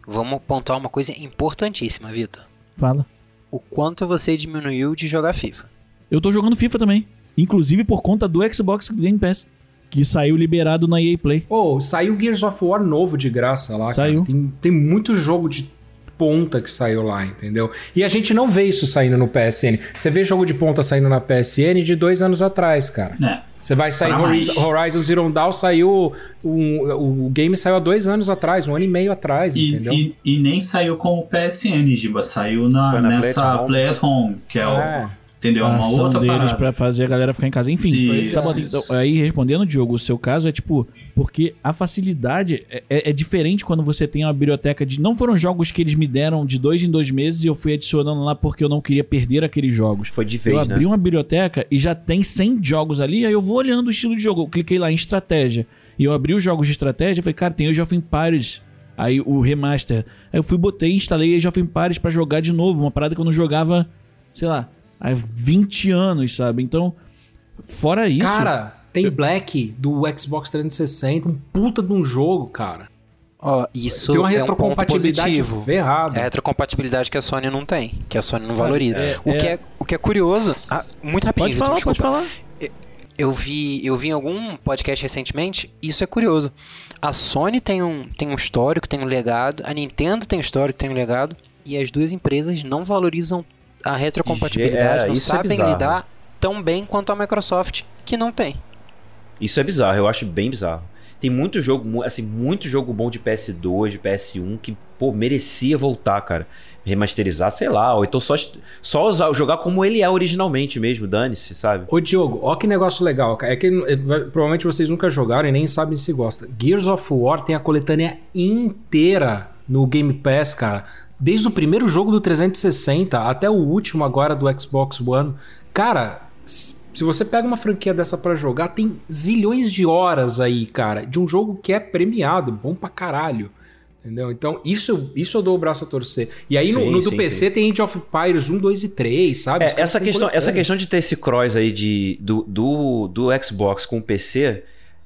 Vamos pontuar uma coisa importantíssima, Vitor. Fala. O quanto você diminuiu de jogar FIFA. Eu tô jogando FIFA também. Inclusive por conta do Xbox Game Pass. Que saiu liberado na EA Play. Ô, saiu Gears of War novo de graça lá, Saiu. cara. Tem, tem muito jogo de ponta que saiu lá, entendeu? E a gente não vê isso saindo no PSN. Você vê jogo de ponta saindo na PSN de dois anos atrás, cara. É. Você vai sair. Horizon, Horizon Zero Dawn saiu um, o game saiu há dois anos atrás, um ano e meio atrás, E, entendeu? e, e nem saiu com o PSN, Giba. Saiu na, na nessa Play at Home. Play at Home, que é, É. o. Entendeu? a Uma ação outra deles parada. pra fazer a galera ficar em casa. Enfim, Isso, sabe, isso. então, aí respondendo, Diogo, o seu caso é tipo, porque a facilidade é, é- é diferente quando você tem uma biblioteca de. Não foram jogos que eles me deram de dois em dois meses e eu fui adicionando lá porque eu não queria perder aqueles jogos. foi de Eu vez, abri né? uma biblioteca e já tem 100 jogos ali, aí eu vou olhando o estilo de jogo. Eu cliquei lá em estratégia. E eu abri os jogos de estratégia e falei, cara, tem Age of Empires. Aí o remaster. Aí eu fui, botei e instalei Age of Empires pra jogar de novo. Uma parada que eu não jogava, sei lá, há 20 anos, sabe? Então, fora isso. Cara, tem Black do Xbox 360, um puta de um jogo, cara. Ó, isso tem uma é um ponto retrocompatibilidade positivo. ferrada. É a retrocompatibilidade que a Sony não tem, que a Sony não valoriza. é, o, Que é- é, o que é curioso, ah, muito rapidinho, pode falar, pode falar. Eu vi, eu vi em algum podcast recentemente, isso é curioso. A Sony tem um, tem um histórico, tem um legado, a Nintendo tem um histórico, tem um legado, e as duas empresas não valorizam a retrocompatibilidade, É, não é sabem bizarro. lidar tão bem quanto a Microsoft, que não tem. Isso é bizarro, eu acho bem bizarro. Tem muito jogo, assim, muito jogo bom de PS2, de PS1 que, pô, merecia voltar, cara. Remasterizar, sei lá, ou então só, só usar, jogar como ele é originalmente mesmo, dane-se, sabe? Ô Diogo, ó que negócio legal, cara. É que eh, provavelmente vocês nunca jogaram e nem sabem se gostam. Gears of War tem a coletânea inteira no Game Pass, cara. Desde o primeiro jogo do 360 até o último agora do Xbox One. Cara, se você pega uma franquia dessa pra jogar, tem zilhões de horas aí, cara, de um jogo que é premiado, bom pra caralho. Entendeu? Então, isso, isso eu dou o braço a torcer. E aí, no, Sim, no do sim, PC tem Age of Empires 1, 2 e 3, sabe? É, essa, questão, essa questão de ter esse cross aí de, do, do, do Xbox com o PC.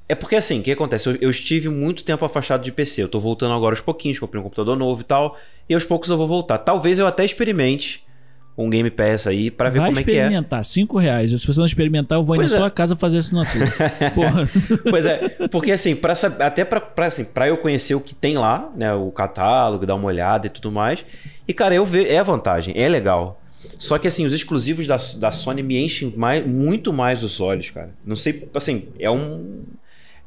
É porque assim, o que acontece? Eu, eu estive muito tempo afastado de PC. Eu tô voltando agora aos pouquinhos, comprei um computador novo e tal. E aos poucos eu vou voltar. Talvez eu até experimente um Game Pass aí pra ver Vai como é que é. experimentar, 5 reais. Se você não experimentar, eu vou Pois na é. sua casa fazer assinatura. Pois é, porque assim, pra, até pra, pra, assim, pra eu conhecer o que tem lá, né? O catálogo, dar uma olhada e tudo mais. E, cara, eu vejo. É a vantagem, é legal. Só que assim, os exclusivos da, da Sony me enchem mais, muito mais os olhos, cara. Não sei, assim, é um.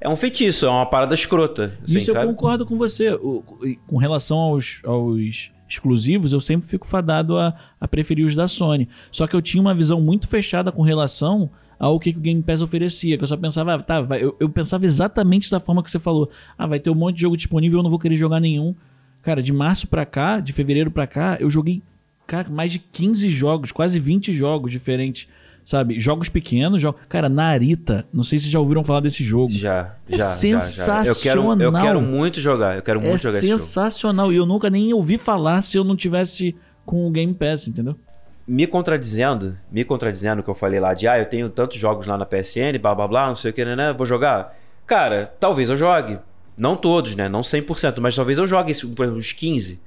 É um feitiço, é uma parada escrota. Assim, Isso eu sabe? concordo com você. O- com relação aos, aos exclusivos, eu sempre fico fadado a, a preferir os da Sony. Só que eu tinha uma visão muito fechada com relação ao que, que o Game Pass oferecia. Que eu só pensava, ah, tá, vai, eu, eu pensava exatamente da forma que você falou. Ah, vai ter um monte de jogo disponível, eu não vou querer jogar nenhum. Cara, de março pra cá, de fevereiro pra cá, eu joguei, cara, mais de 15 jogos, quase 20 jogos diferentes. Sabe? Jogos pequenos, jogos. Cara, Narita, não sei se já ouviram falar desse jogo. Já, É já, já, já. Eu quero, eu sensacional. quero muito jogar. Eu quero muito É jogar esse jogo. sensacional. E eu nunca nem ouvi falar se eu não tivesse com o Game Pass, entendeu? me contradizendo, me contradizendo o que eu falei lá de ah, eu tenho tantos jogos lá na PSN, blá blá blá, não sei o que, né, né, vou jogar. Cara, talvez eu jogue. Não todos, né? Não 100%, mas talvez eu jogue uns 15.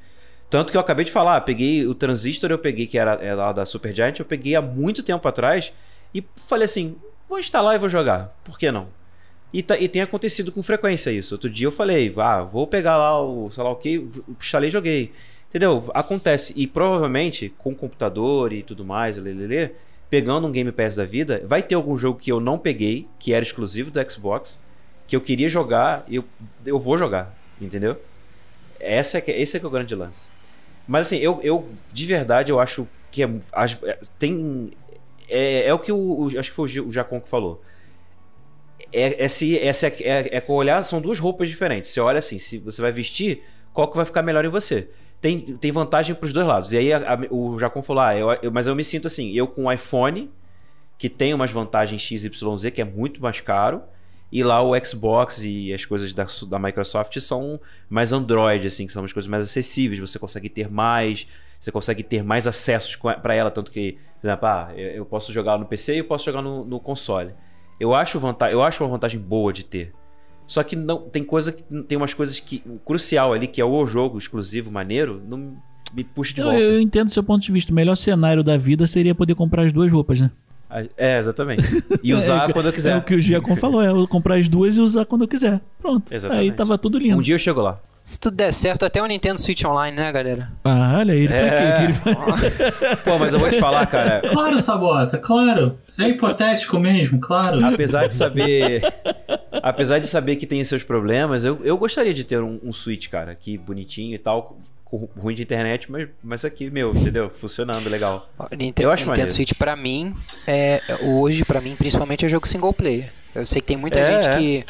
Tanto que eu acabei de falar, peguei o Transistor, eu peguei, que era é lá da Supergiant, eu peguei há muito tempo atrás e falei assim: vou instalar e vou jogar. Por que não? E, tá- e tem acontecido com frequência isso. Outro dia eu falei, ah, vou pegar lá o, sei lá o que, instalei e joguei. Entendeu? Acontece. E provavelmente, com computador e tudo mais, lelele, pegando um Game Pass da vida, vai ter algum jogo que eu não peguei, que era exclusivo do Xbox, que eu queria jogar e eu, eu vou jogar. Entendeu? Essa é esse é que é o grande lance. Mas assim, eu, eu de verdade eu acho que é, é- tem é, é o que o, o- acho que foi o, Jacon que falou. É, é, se, essa é, é, é com olhar, são duas roupas diferentes. Você olha assim, se você vai vestir, qual que vai ficar melhor em você? Tem, tem vantagem para os dois lados. E aí a- a- o Jacon falou: ah, eu, eu- mas eu me sinto assim, eu com o iPhone, que tem umas vantagens XYZ, que é muito mais caro, e lá o Xbox e as coisas da, da Microsoft são mais Android, assim, que são as coisas mais acessíveis, você consegue ter mais, você consegue ter mais acessos para ela, tanto que, por exemplo, ah, eu, eu posso jogar no PC e eu posso jogar no, no console. Eu acho, eu acho uma vantagem boa de ter. Só que não tem coisa que tem umas coisas que crucial ali, que é o jogo exclusivo maneiro, não me puxa de Eu, volta. eu entendo seu ponto de vista. O melhor cenário da vida seria poder comprar as duas roupas, né? É, exatamente. E usar É, quando eu quiser. É o que o Giacom falou, é eu comprar as duas e usar quando eu quiser. Pronto. Exatamente. Aí tava tudo lindo. Um dia eu chego lá. Se tudo der certo, até o Nintendo Switch Online, né, galera? Ah, olha aí, ele pra É. quê? Que ele Pô, mas eu vou te falar, cara. Claro, Sabota, claro. É hipotético mesmo, claro. apesar de saber. apesar de saber que tem seus problemas, eu, eu gostaria de ter um, um Switch, cara, aqui bonitinho e tal, com ruim de internet, mas, mas aqui, meu, entendeu? Funcionando legal. Nintendo, Eu acho Nintendo maneiro. Switch pra mim, é, hoje pra mim principalmente é jogo single player. Eu sei que tem muita É, gente é. que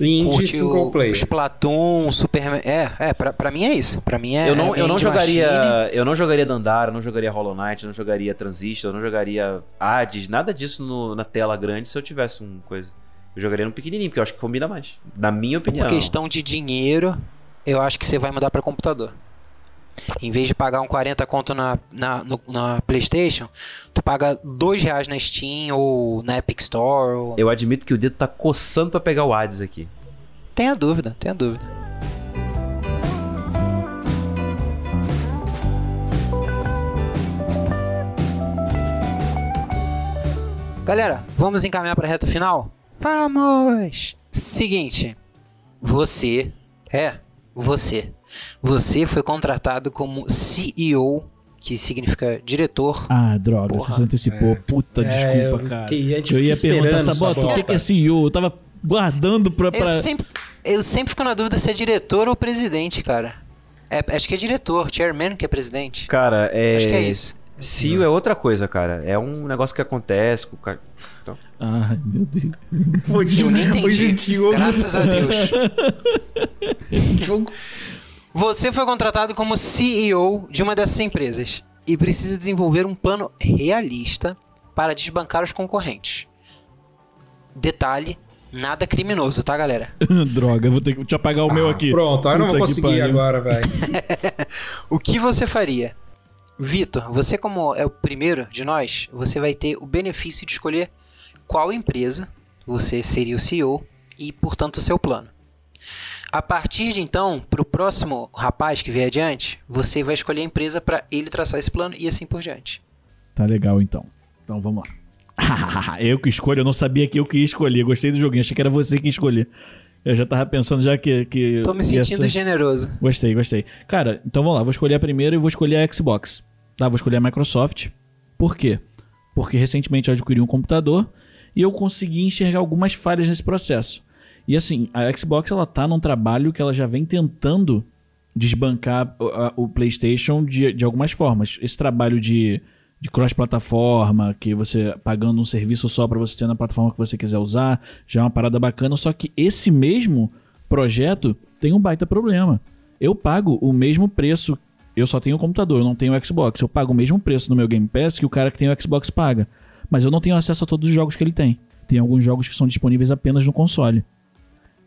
Indie curte single o player. Splatoon, Superman. É, é, pra, pra mim é isso. Pra mim é. eu não, é eu não jogaria. Machine. Eu não jogaria Dandara, eu não jogaria Hollow Knight, eu não jogaria Transistor, eu não jogaria Hades, nada disso no- na tela grande se eu tivesse uma coisa. Eu jogaria no pequenininho, porque eu acho que combina mais. Na minha opinião. Por questão de dinheiro, eu acho que você vai mudar pra computador. Em vez de pagar um 40 conto na, na, no- na PlayStation, tu paga 2 reais na Steam ou na Epic Store. Ou... Eu admito que o dedo tá coçando pra pegar o Hades aqui. Tenha dúvida, tenha dúvida. Galera, vamos encaminhar para a reta final? Vamos! Seguinte, você, é, você, você foi contratado como CEO, que significa diretor. Ah, droga, Porra. você se antecipou. Puta, É, desculpa, eu cara. eu fica ia perguntar, Sabota, o que, é CEO? Eu tava guardando pra. Eu pra... sempre, eu sempre fico na dúvida se é diretor ou presidente, cara. É, acho que é diretor, chairman que é presidente. Cara, é. Acho que é isso. CEO é outra coisa, cara. É um negócio que acontece com o cara. Então, Ai, meu Deus. Eu nem entendi. Graças a Deus. Você foi contratado como CEO de uma dessas empresas e precisa desenvolver um plano realista para desbancar os concorrentes. Detalhe, nada criminoso, tá, galera? droga, eu vou ter que te apagar o meu aqui. Pronto, eu não vou conseguir agora, velho. O que você faria? Vitor, você como é o primeiro de nós, você vai ter o benefício de escolher qual empresa você seria o CEO e, portanto, o seu plano. A partir de então, para o próximo rapaz que vier adiante, você vai escolher a empresa para ele traçar esse plano e assim por diante. Tá legal então. Então vamos lá. eu que escolho, eu não sabia que eu que ia escolher. Gostei do joguinho, achei que era você que ia escolher. Eu já tava pensando já que. que Tô me sentindo ser- generoso. Gostei, gostei. Cara, então vamos lá, vou escolher a primeira e vou escolher a Xbox. Tá, vou escolher a Microsoft. Por quê? Porque recentemente eu adquiri um computador e eu consegui enxergar algumas falhas nesse processo. E assim, a Xbox ela tá num trabalho que ela já vem tentando desbancar o, PlayStation de, de algumas formas. Esse trabalho de, de cross-plataforma, que você pagando um serviço só para você ter na plataforma que você quiser usar, já é uma parada bacana. Só que esse mesmo projeto tem um baita problema. Eu pago o mesmo preço. Eu só tenho o computador, eu não tenho o Xbox. Eu pago o mesmo preço no meu Game Pass que o cara que tem o Xbox paga. Mas eu não tenho acesso a todos os jogos que ele tem. Tem alguns jogos que são disponíveis apenas no console.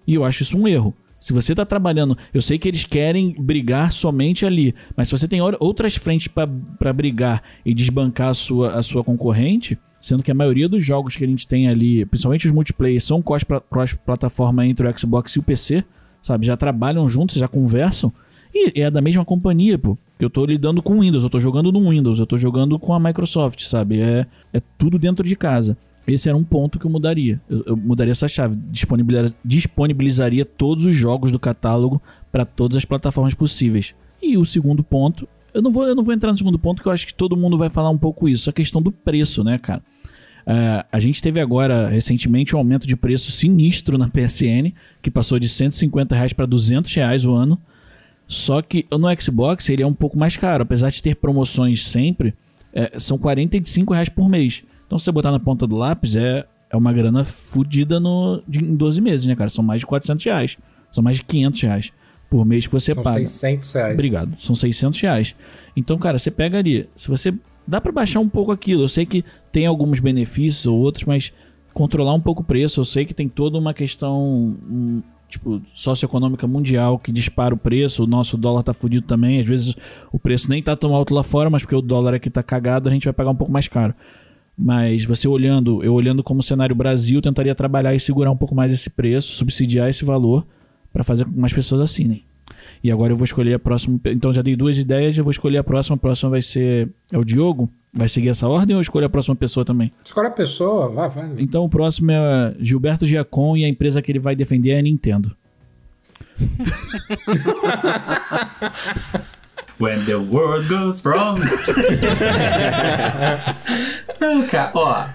E eu acho isso um erro. Se você tá trabalhando, eu sei que eles querem brigar somente ali, mas se você tem outras frentes para brigar e desbancar a sua, a sua concorrente, sendo que a maioria dos jogos que a gente tem ali, principalmente os multiplayer, são cross- cross-plataforma entre o Xbox e o PC, sabe? Já trabalham juntos, já conversam. E é da mesma companhia, pô. Eu tô lidando com Windows, eu tô jogando no Windows, eu tô jogando com a Microsoft, sabe? É, é tudo dentro de casa. Esse era um ponto que eu mudaria. Eu, eu mudaria essa chave. Disponibiliza- disponibilizaria todos os jogos do catálogo para todas as plataformas possíveis. E o segundo ponto, eu não vou, eu não vou entrar no segundo ponto, que eu acho que todo mundo vai falar um pouco isso. A questão do preço, né, cara? É, a gente teve agora, recentemente, um aumento de preço sinistro na PSN, que passou de 150 reais para 200 reais o ano. Só que no Xbox ele é um pouco mais caro, apesar de ter promoções sempre, é, são 45 reais por mês. Então se você botar na ponta do lápis é, é uma grana fodida no, de, em 12 meses, né, cara? São mais de 400 reais, são mais de 500 reais por mês que você São paga. 600 reais. Obrigado. São 600 reais. Então, cara, você pega ali. Se você. Dá pra baixar um pouco aquilo. Eu sei que tem alguns benefícios ou outros, mas controlar um pouco o preço. Eu sei que tem toda uma questão. Tipo, socioeconômica mundial que dispara o preço, o nosso dólar tá fudido também. Às vezes o preço nem tá tão alto lá fora, mas porque o dólar aqui tá cagado, a gente vai pagar um pouco mais caro. Mas você olhando, eu olhando como cenário Brasil, tentaria trabalhar e segurar um pouco mais esse preço, subsidiar esse valor para fazer com que mais pessoas assinem. E agora eu vou escolher a próxima. Então já dei duas ideias, eu vou escolher a próxima. A próxima vai ser. É o Diogo? Vai seguir essa ordem ou eu escolho a próxima pessoa também? Escolhe a pessoa, vai, vai. Então o próximo é Gilberto Giacom e a empresa que ele vai defender é a Nintendo. When the world goes wrong. Não, cara, ó.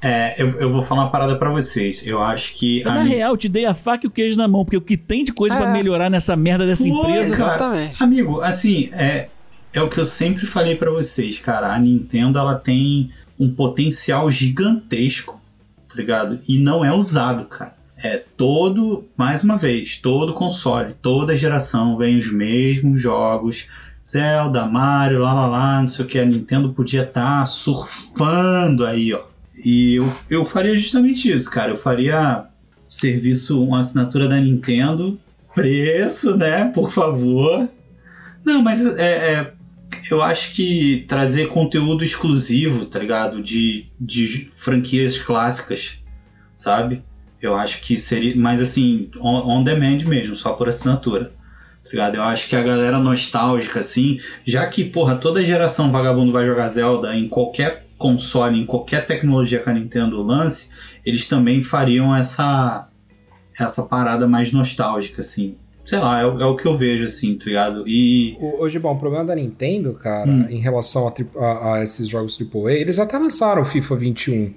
é, eu, eu vou falar uma parada pra vocês. Eu acho que. Eu, a na Ni- real, te dei a faca e o queijo na mão, porque o que tem de coisa pra É. melhorar nessa merda dessa Foi, empresa. cara. Exatamente. Amigo, assim, é, é o que eu sempre falei pra vocês, cara. A Nintendo ela tem um potencial gigantesco, tá ligado? E não é usado, cara. É todo, mais uma vez, todo console, toda geração vem os mesmos jogos. Zelda, Mario, lá lá lá, não sei o que. A Nintendo podia estar surfando aí, ó. E eu, eu faria justamente isso, cara. Eu faria serviço, uma assinatura da Nintendo, preço, né? Por favor. Não, mas é, é, eu acho que trazer conteúdo exclusivo, tá ligado? De, de franquias clássicas, sabe? Eu acho que seria. Mas assim, on, on demand mesmo, só por assinatura. Tá ligado? Eu acho que a galera nostálgica, assim, já que, porra, toda geração vagabundo vai jogar Zelda em qualquer console, em qualquer tecnologia que a Nintendo lance, eles também fariam essa essa parada mais nostálgica, assim. Sei lá, é, o- é o que eu vejo, assim, tá ligado? E. Hoje, bom, o problema da Nintendo, cara, Hum. em relação a, a- a esses jogos AAA, eles até lançaram o FIFA 21.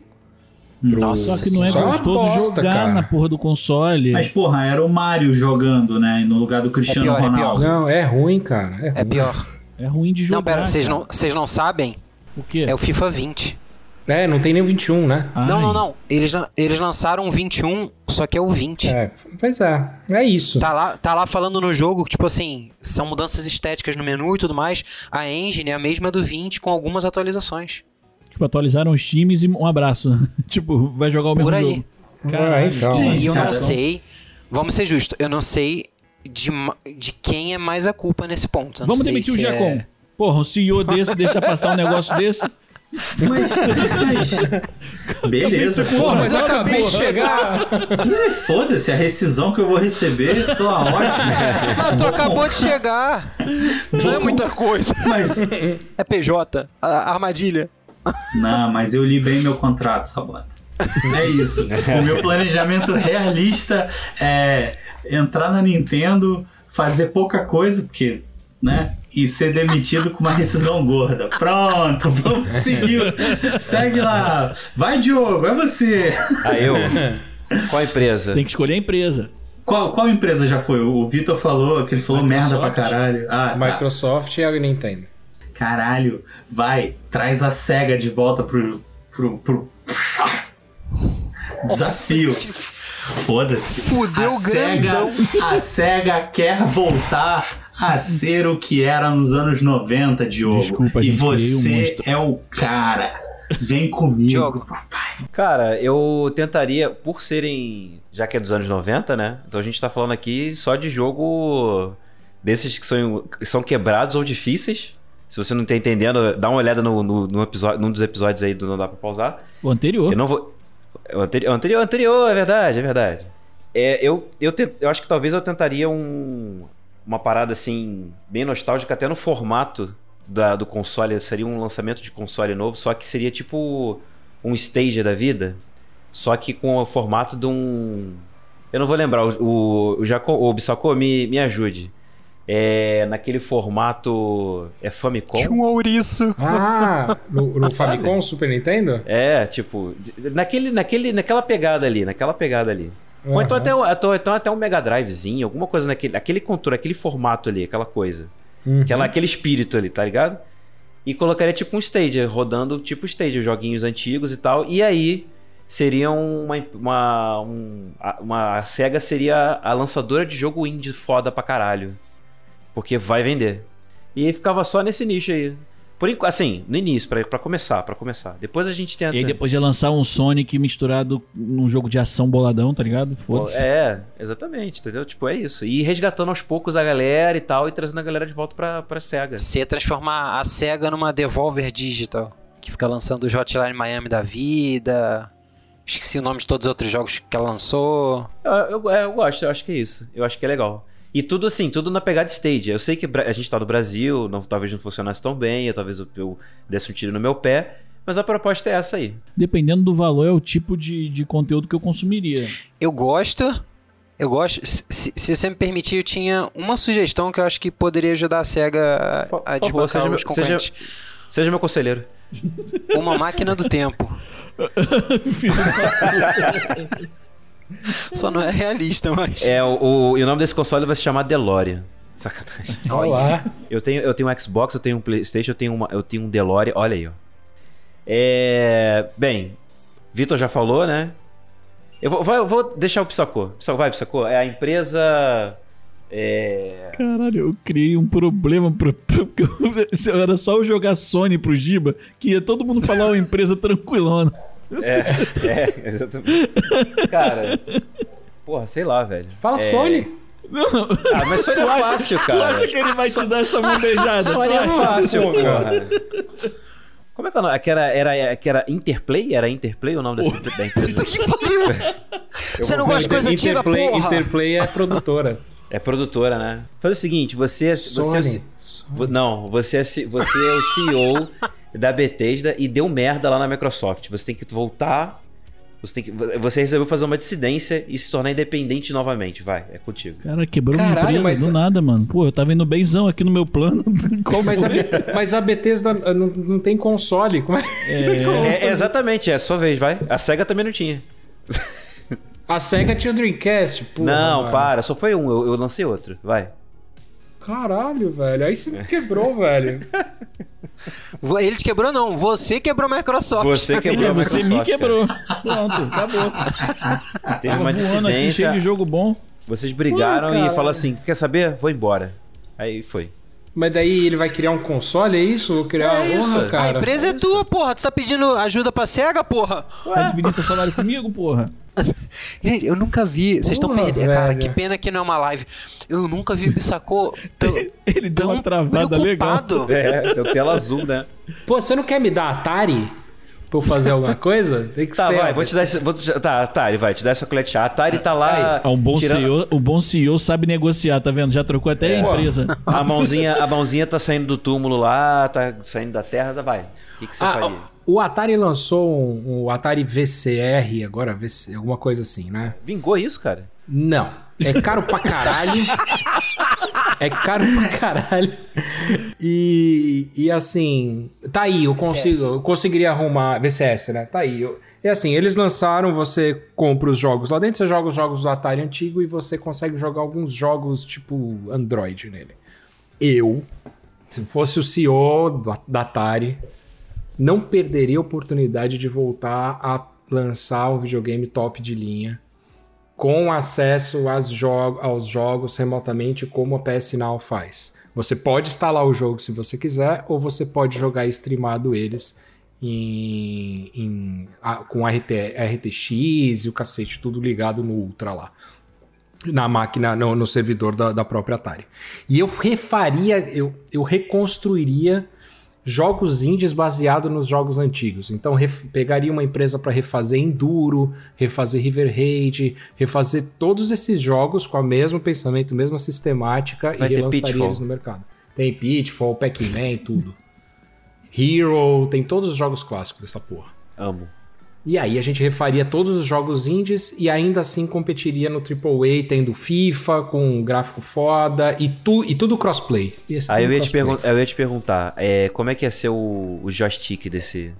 Pro- Nossa, Só que não é gostoso bosta, jogar cara. na porra do console. Mas, porra, era o Mario jogando, né? No lugar do Cristiano pior, é Ronaldo. Não, é ruim, cara. É, É ruim. pior. É ruim de jogar. Não, pera, vocês não, vocês não sabem? O quê? É o FIFA 20. É, não tem nem o 21, né? Não, Ai. não, não. Eles, lan- eles lançaram o 21, só que é o 20. É, pois é. É isso. Tá lá, tá lá falando no jogo, tipo assim, são mudanças estéticas no menu e tudo mais. A engine é a mesma do 20 com algumas atualizações. Tipo, atualizaram os times e um abraço. tipo, vai jogar o mesmo Por aí. jogo. Ah, então. E eu não cara, sei, vamos ser justos, eu não sei de, de quem é mais a culpa nesse ponto. Eu não Vamos sei demitir o se é-. Porra, um CEO desse deixa passar um negócio desse. Mas, mas- Beleza, Pô, porra. mas eu acabei de chegar. É, Foda-se, a rescisão que eu vou receber, tô ótimo. Ah, tu acabou de chegar! Não é muita coisa. Mas, É PJ, a- armadilha. Não, mas eu li bem meu contrato, Sabota. É isso. O meu planejamento realista é entrar na Nintendo, fazer pouca coisa, porque né? E ser demitido com uma rescisão gorda. Pronto, vamos seguir. Segue lá. Vai, Diogo, é você. Aí eu. Qual a empresa? Tem que escolher a empresa. Qual, qual empresa já foi? O Vitor falou que ele falou merda pra Microsoft. caralho. Ah, tá. Microsoft e a Nintendo. Caralho, vai, traz a SEGA de volta pro. pro. pro... Desafio. Foda-se. Fudeu a SEGA, grandão. a SEGA quer voltar a ser o que era nos anos 90, Diogo. Desculpa, e gente, um você monstro. é o cara. Vem comigo, Diogo. papai. Cara, eu tentaria, por serem. Já que é dos anos 90, né? Então a gente tá falando aqui só de jogo desses que são, que são quebrados ou difíceis. Se você não tá entendendo, dá uma olhada no, no, no episódio, num dos episódios aí do Não Dá Pra Pausar. O anterior. Eu não vou. é O anterior, anterior, anterior, é verdade, é verdade. É, eu, eu, te- eu acho que talvez eu tentaria um, uma parada assim, bem nostálgica, até no formato da- do console. Seria um lançamento de console novo, só que seria tipo um stage da vida, só que com o formato de um. Eu não vou lembrar, o, o, o, Jaco, o Bissacô, me, me ajude. É naquele formato. É Famicom? Tinha um ouriço. Ah, no, no? Famicom Super Nintendo? É, tipo, naquele, naquele, naquela pegada ali, naquela pegada ali. Ou então até, então até um Mega Drivezinho, alguma coisa naquele aquele controle, aquele formato ali, aquela coisa. Uhum. Aquela, aquele espírito ali, tá ligado? E colocaria tipo um stage, rodando tipo stage, joguinhos antigos e tal. E aí seria uma. Uma, um- a- uma a SEGA seria a lançadora de jogo indie foda pra caralho. Porque vai vender. E aí ficava só nesse nicho aí. Por enquanto, assim, no início, pra, pra começar, pra começar. Depois a gente tenta. E aí depois ia lançar um Sonic misturado num jogo de ação boladão, tá ligado? Foda-se. É, exatamente, entendeu? Tipo, é isso. E ir resgatando aos poucos a galera e tal, e trazendo a galera de volta pra, pra SEGA. Você ia transformar a SEGA numa Devolver Digital, que fica lançando os Hotline Miami da vida. Esqueci o nome de todos os outros jogos que ela lançou. Eu, eu, é, eu gosto, eu acho que é isso. Eu acho que é legal. E tudo assim, tudo na pegada stage. Eu sei que a gente tá no Brasil, não, talvez não funcionasse tão bem, ou talvez eu, eu desse um tiro no meu pé, mas a proposta é essa aí. Dependendo do valor, é o tipo de, de conteúdo que eu consumiria. Eu gosto. Eu gosto. Se, se você me permitir, eu tinha uma sugestão que eu acho que poderia ajudar a SEGA Por- a, a desbancar seja meu- concorrentes. Seja meu conselheiro. Uma máquina do tempo. Só não é realista, mas. É, o, o- e o nome desse console vai se chamar DeLorean. Sacanagem. Olá. Eu tenho, eu tenho um Xbox, eu tenho um Playstation, eu tenho, uma, eu tenho um DeLorean. Olha aí, ó. É... Bem, Vitor já falou, né? Eu vou, vou- eu vou deixar o Psacô. Vai, Psacô. É a empresa... É... Caralho, eu criei um problema pro, era só eu jogar Sony pro Giba, que ia todo mundo falar uma empresa tranquilona. É, é, exatamente. Cara... Porra, sei lá, velho. Fala É, Sony. Ah, mas Sony é fácil, Tu cara. acha que ele vai te dar essa bandejada? Sony Tu é fácil, porra. Como é que é o nome? Que era, era, que era Interplay? Era Interplay o nome dessa da empresa? Você não gosta de coisa antiga, Interplay, porra? Interplay é produtora. É produtora, né? Faz o seguinte, você, você é o Sony. C- vo- não, você é, você é o CEO da Bethesda e deu merda lá na Microsoft. Você tem que voltar, você tem que, você resolveu fazer uma dissidência e se tornar independente novamente. Vai, é contigo. Cara, quebrou minha Caralho, empresa mas- do nada, mano. Pô, eu tava indo benzão aqui no meu plano. Qual Mas a, mas a Bethesda uh, não, não tem console. Como é? É, é exatamente, é a sua vez, vai. A SEGA também não tinha. A SEGA tinha o Dreamcast. Porra, não, mano. para, só foi um, eu, eu lancei outro. Vai. Caralho, velho. Aí você me quebrou, velho. Ele te quebrou, não. Você quebrou a Microsoft. Você quebrou a Você me Microsoft, quebrou. Pronto, acabou. Teve uma voando aqui, cheio dissidência. de jogo bom. Vocês brigaram Pô, e falaram assim: quer saber? Vou embora. Aí foi. Mas daí ele vai criar um console, é isso? Vou criar É uma, isso. A cara. empresa é tua, porra. Tu tá pedindo ajuda pra SEGA, porra? Tá dividindo teu salário comigo, porra? Gente, eu nunca vi. Vocês estão perdendo. Cara, que pena que não é uma live. Eu nunca vi o Bissacô tão, Ele deu tão uma travada legal. preocupado. É, deu tela azul, né? Pô, você não quer me dar Atari pra eu fazer alguma coisa? Tem que Tá, ser. vai, vou te dar esse. Vou te, tá, Atari, vai, te dar essa colete. A Atari tá lá. Ah, um bom tirando- CEO, o bom CEO sabe negociar, tá vendo? Já trocou até É. a empresa. A mãozinha, a mãozinha tá saindo do túmulo lá, tá saindo da terra, tá, vai. O que, que você Ah, faria? O Atari lançou um, um Atari VCR agora, VC, alguma coisa assim, né? Vingou isso, cara? Não. É caro pra caralho. É caro pra caralho. E, e assim, tá aí, eu consigo, VCS. eu conseguiria arrumar VCS, né? Tá aí. Eu, é assim, eles lançaram, você compra os jogos lá dentro, você joga os jogos do Atari antigo e você consegue jogar alguns jogos tipo Android nele. Eu, se fosse o CEO do- da Atari, não perderia a oportunidade de voltar a lançar um videogame top de linha com acesso jo- aos jogos remotamente, como a PS Now faz. Você pode instalar o jogo se você quiser, ou você pode jogar streamado eles em, em- a- com RT, RTX e o cacete, tudo ligado no Ultra lá. Na máquina, no, no servidor da, da própria Atari. E eu refaria, eu, eu reconstruiria jogos indies baseados nos jogos antigos. Então pegaria uma empresa para refazer Enduro, refazer River Raid, refazer todos esses jogos com o mesmo pensamento, mesma sistemática Vai e relançaria Pitfall. eles no mercado. Tem Pitfall, Pac-Man, tudo. Hero, tem todos os jogos clássicos dessa porra. Amo. E aí a gente refaria todos os jogos indies e ainda assim competiria no AAA, tendo FIFA com um gráfico foda e, tu, e tudo crossplay. Ser Aí eu ia, eu ia te perguntar, é, como é que ia ser o, o joystick desse.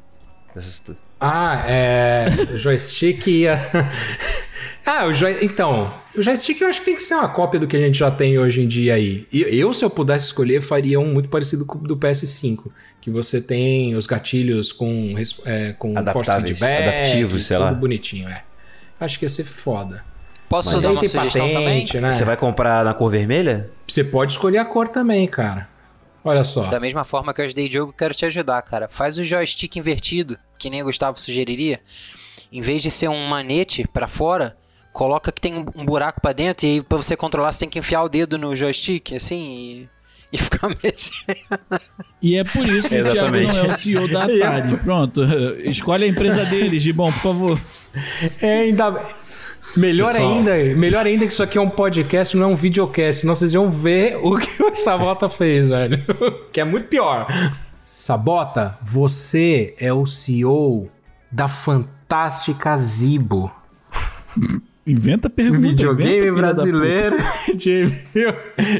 Dessas... Ah, é. Joystick ia. ah, o joy... então. O joystick eu acho que tem que ser uma cópia do que a gente já tem hoje em dia aí. E eu, se eu pudesse escolher, faria um muito parecido com o do PS5. Que você tem os gatilhos com, é, com force feedback, adaptivos, sei tudo lá. bonitinho, é. Acho que ia ser foda. Posso Mas dar uma sugestão patente, também? né? Você vai comprar na cor vermelha? Você pode escolher a cor também, cara. Olha só. Da mesma forma que eu ajudei Diogo, eu quero te ajudar, cara. Faz o joystick invertido, que nem o Gustavo sugeriria. Em vez de ser um manete pra fora, coloca que tem um buraco pra dentro e aí pra você controlar você tem que enfiar o dedo no joystick, assim, e, e ficar mexendo. E é por isso que o Thiago Exatamente. não é o CEO da Atari. Pronto, escolhe a empresa deles, Gibão, por favor. É, ainda. Melhor Pessoal. ainda, melhor ainda que isso aqui é um podcast, não é um videocast. Senão vocês iam ver o que o Sabota fez, velho. que é muito pior. Sabota, você é o CEO da fantástica Zibo. Inventa pergunta. videogame inventa, brasileiro de,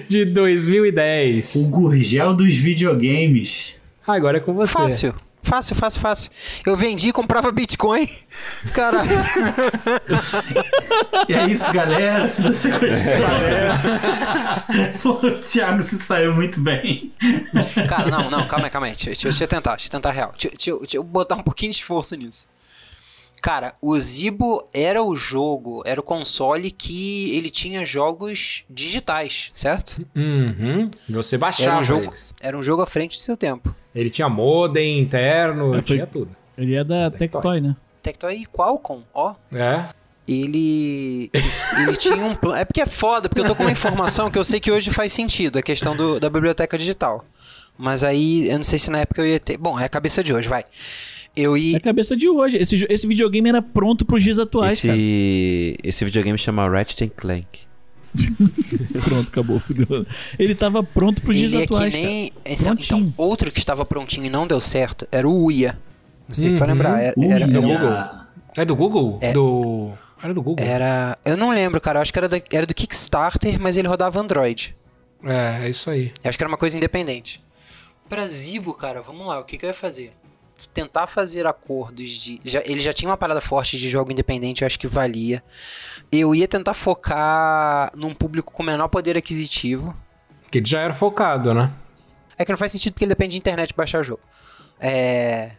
de 2010. O Gurgel dos videogames. Ah, agora é com você. Fácil. Fácil, fácil, fácil. Eu vendi e comprava Bitcoin. Caralho. E é isso, galera. Se você gostou. Pô, o Thiago se saiu muito bem. Cara, não, não, calma aí, calma aí. Deixa, deixa, eu tentar, deixa eu tentar real. Deixa, deixa deixa eu botar um pouquinho de esforço nisso. Cara, o Zibo era o jogo, era o console que ele tinha jogos digitais, certo? Uhum. Você Era baixava um jogo, eles. era um jogo à frente do seu tempo. Ele tinha modem interno, É, foi- tinha tudo. Ele é da Tectoy, né? Tectoy e Qualcomm, ó. É. Ele, ele tinha um plano. É porque é foda, porque eu tô com uma informação que eu sei que hoje faz sentido, a questão do- da biblioteca digital. Mas aí, eu não sei se na época eu ia ter. Bom, é a cabeça de hoje, vai. Eu É ia. a cabeça de hoje. Esse, esse videogame era pronto pros dias atuais, cara. Esse, esse videogame chama Ratchet and Clank. Pronto, acabou. fudeu. Ele tava pronto pros dias Ele é que atuais, nem. cara. Então, então, outro que estava prontinho e não deu certo era o Uia. Não sei se tu vai lembrar. Era, era, Uia. É do Google? É. Do. Era do Google. era- Eu não lembro, cara. Eu acho que era, da- era do Kickstarter, mas ele rodava Android. É, é isso aí. Eu acho que era uma coisa independente. Pra Zibo, cara, vamos lá, o que, que eu ia fazer? Tentar fazer acordos de. Já, ele já tinha uma parada forte de jogo independente, eu acho que valia. Eu ia tentar focar num público com menor poder aquisitivo. Que ele já era focado, né? É que não faz sentido porque ele depende de internet baixar jogo. É.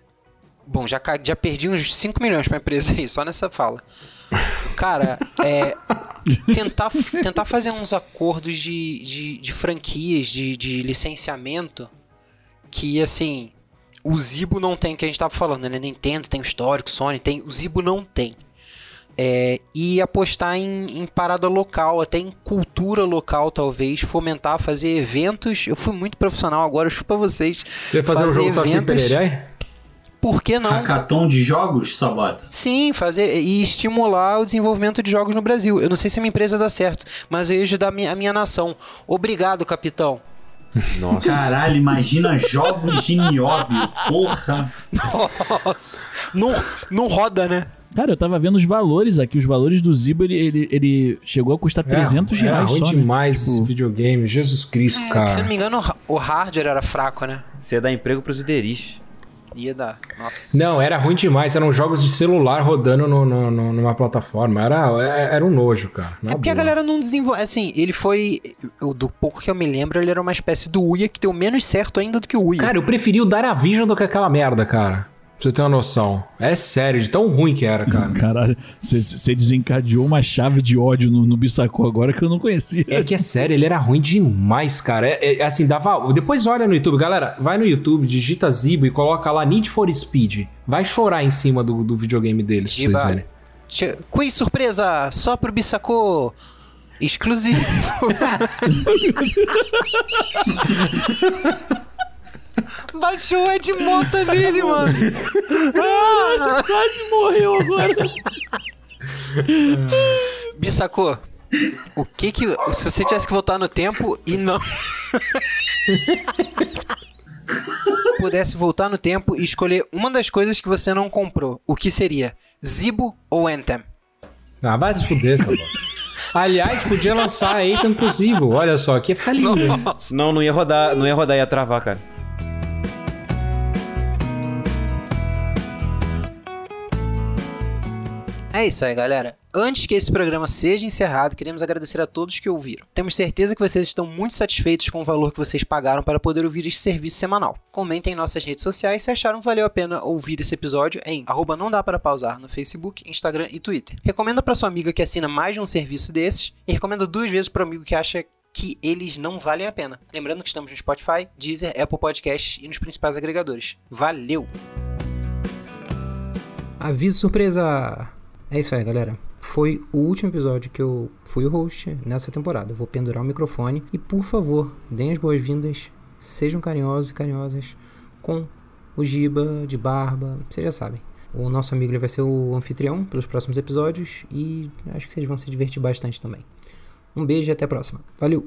Bom, já, já perdi uns 5 milhões pra empresa aí, só nessa fala. Cara, é. Tentar, tentar fazer uns acordos de, de, de franquias, de, de licenciamento, que assim. O Zibo não tem, que a gente tava falando, né? Nintendo tem o histórico, Sony tem. O Zibo não tem. É, e apostar em, em parada local, até em cultura local, talvez, fomentar, fazer eventos. Eu fui muito profissional agora, chupa vocês. Você ia fazer, um jogo Saci Pereré? Por que não? Hackathon de jogos, Sabota? Sim, fazer e estimular o desenvolvimento de jogos no Brasil. Eu não sei se a minha empresa dá certo, mas eu ia ajudar a minha, a minha nação. Obrigado, capitão. Nossa. Caralho, imagina jogos de nióbio. Porra. Nossa. Não, não roda, né? Cara, eu tava vendo os valores aqui. Os valores do Zibo, ele, ele, ele chegou a custar 300 é, reais é ruim só, né? demais Tipo, esse videogame. Jesus Cristo, É, cara. se não me engano, o ha- o hardware era fraco, né? Você dá emprego pros ideris. Ia dar. Nossa. Não, era ruim demais. Eram jogos de celular rodando no, no- no- numa plataforma. Era, é- era um nojo, cara. Na É porque a boa. galera não desenvolve. Assim, ele foi. o- Do pouco que eu me lembro, ele era uma espécie do Uia que deu menos certo ainda do que o Uia. Cara, eu preferi o Daravision do que aquela merda, cara. Pra você ter uma noção. É sério, de tão ruim que era, cara. Caralho, você- desencadeou uma chave de ódio no, no Bissacô agora que eu não conhecia. É que é sério, ele era ruim demais, cara. É, é, assim, dava. Depois olha no YouTube, galera. Vai no YouTube, digita Zibo e coloca lá Need for Speed. Vai chorar em cima do, do videogame deles, pra vocês verem. Che- Quiz surpresa! Só pro Bissacô! Exclusivo! Baixou o Ed Mota nele, mano! Ah! Quase morreu agora. Bissacô, o que que. Se você tivesse que voltar no tempo e não. Pudesse voltar no tempo e escolher uma das coisas que você não comprou, o que seria? Zibo ou Anthem? Ah, vai se fuder, essa. Aliás, podia lançar Eitan inclusive. Olha só, aqui ia ficar lindo. Não, não ia rodar, não ia rodar, ia travar, cara. É isso aí, galera. Antes que esse programa seja encerrado, queremos agradecer a todos que ouviram. Temos certeza que vocês estão muito satisfeitos com o valor que vocês pagaram para poder ouvir este serviço semanal. Comentem em nossas redes sociais se acharam valeu a pena ouvir esse episódio em arroba não dá para pausar no Facebook, Instagram e Twitter. Recomenda para sua amiga que assina mais de um serviço desses e recomenda duas vezes para o amigo que acha que eles não valem a pena. Lembrando que estamos no Spotify, Deezer, Apple Podcasts e nos principais agregadores. Valeu! Aviso surpresa! É isso aí, galera. Foi o último episódio que eu fui o host nessa temporada. Vou pendurar o microfone e, por favor, deem as boas-vindas, sejam carinhosos e carinhosas com o Giba de barba, vocês já sabem. O nosso amigo ele vai ser o anfitrião pelos próximos episódios e acho que vocês vão se divertir bastante também. Um beijo e até a próxima. Valeu!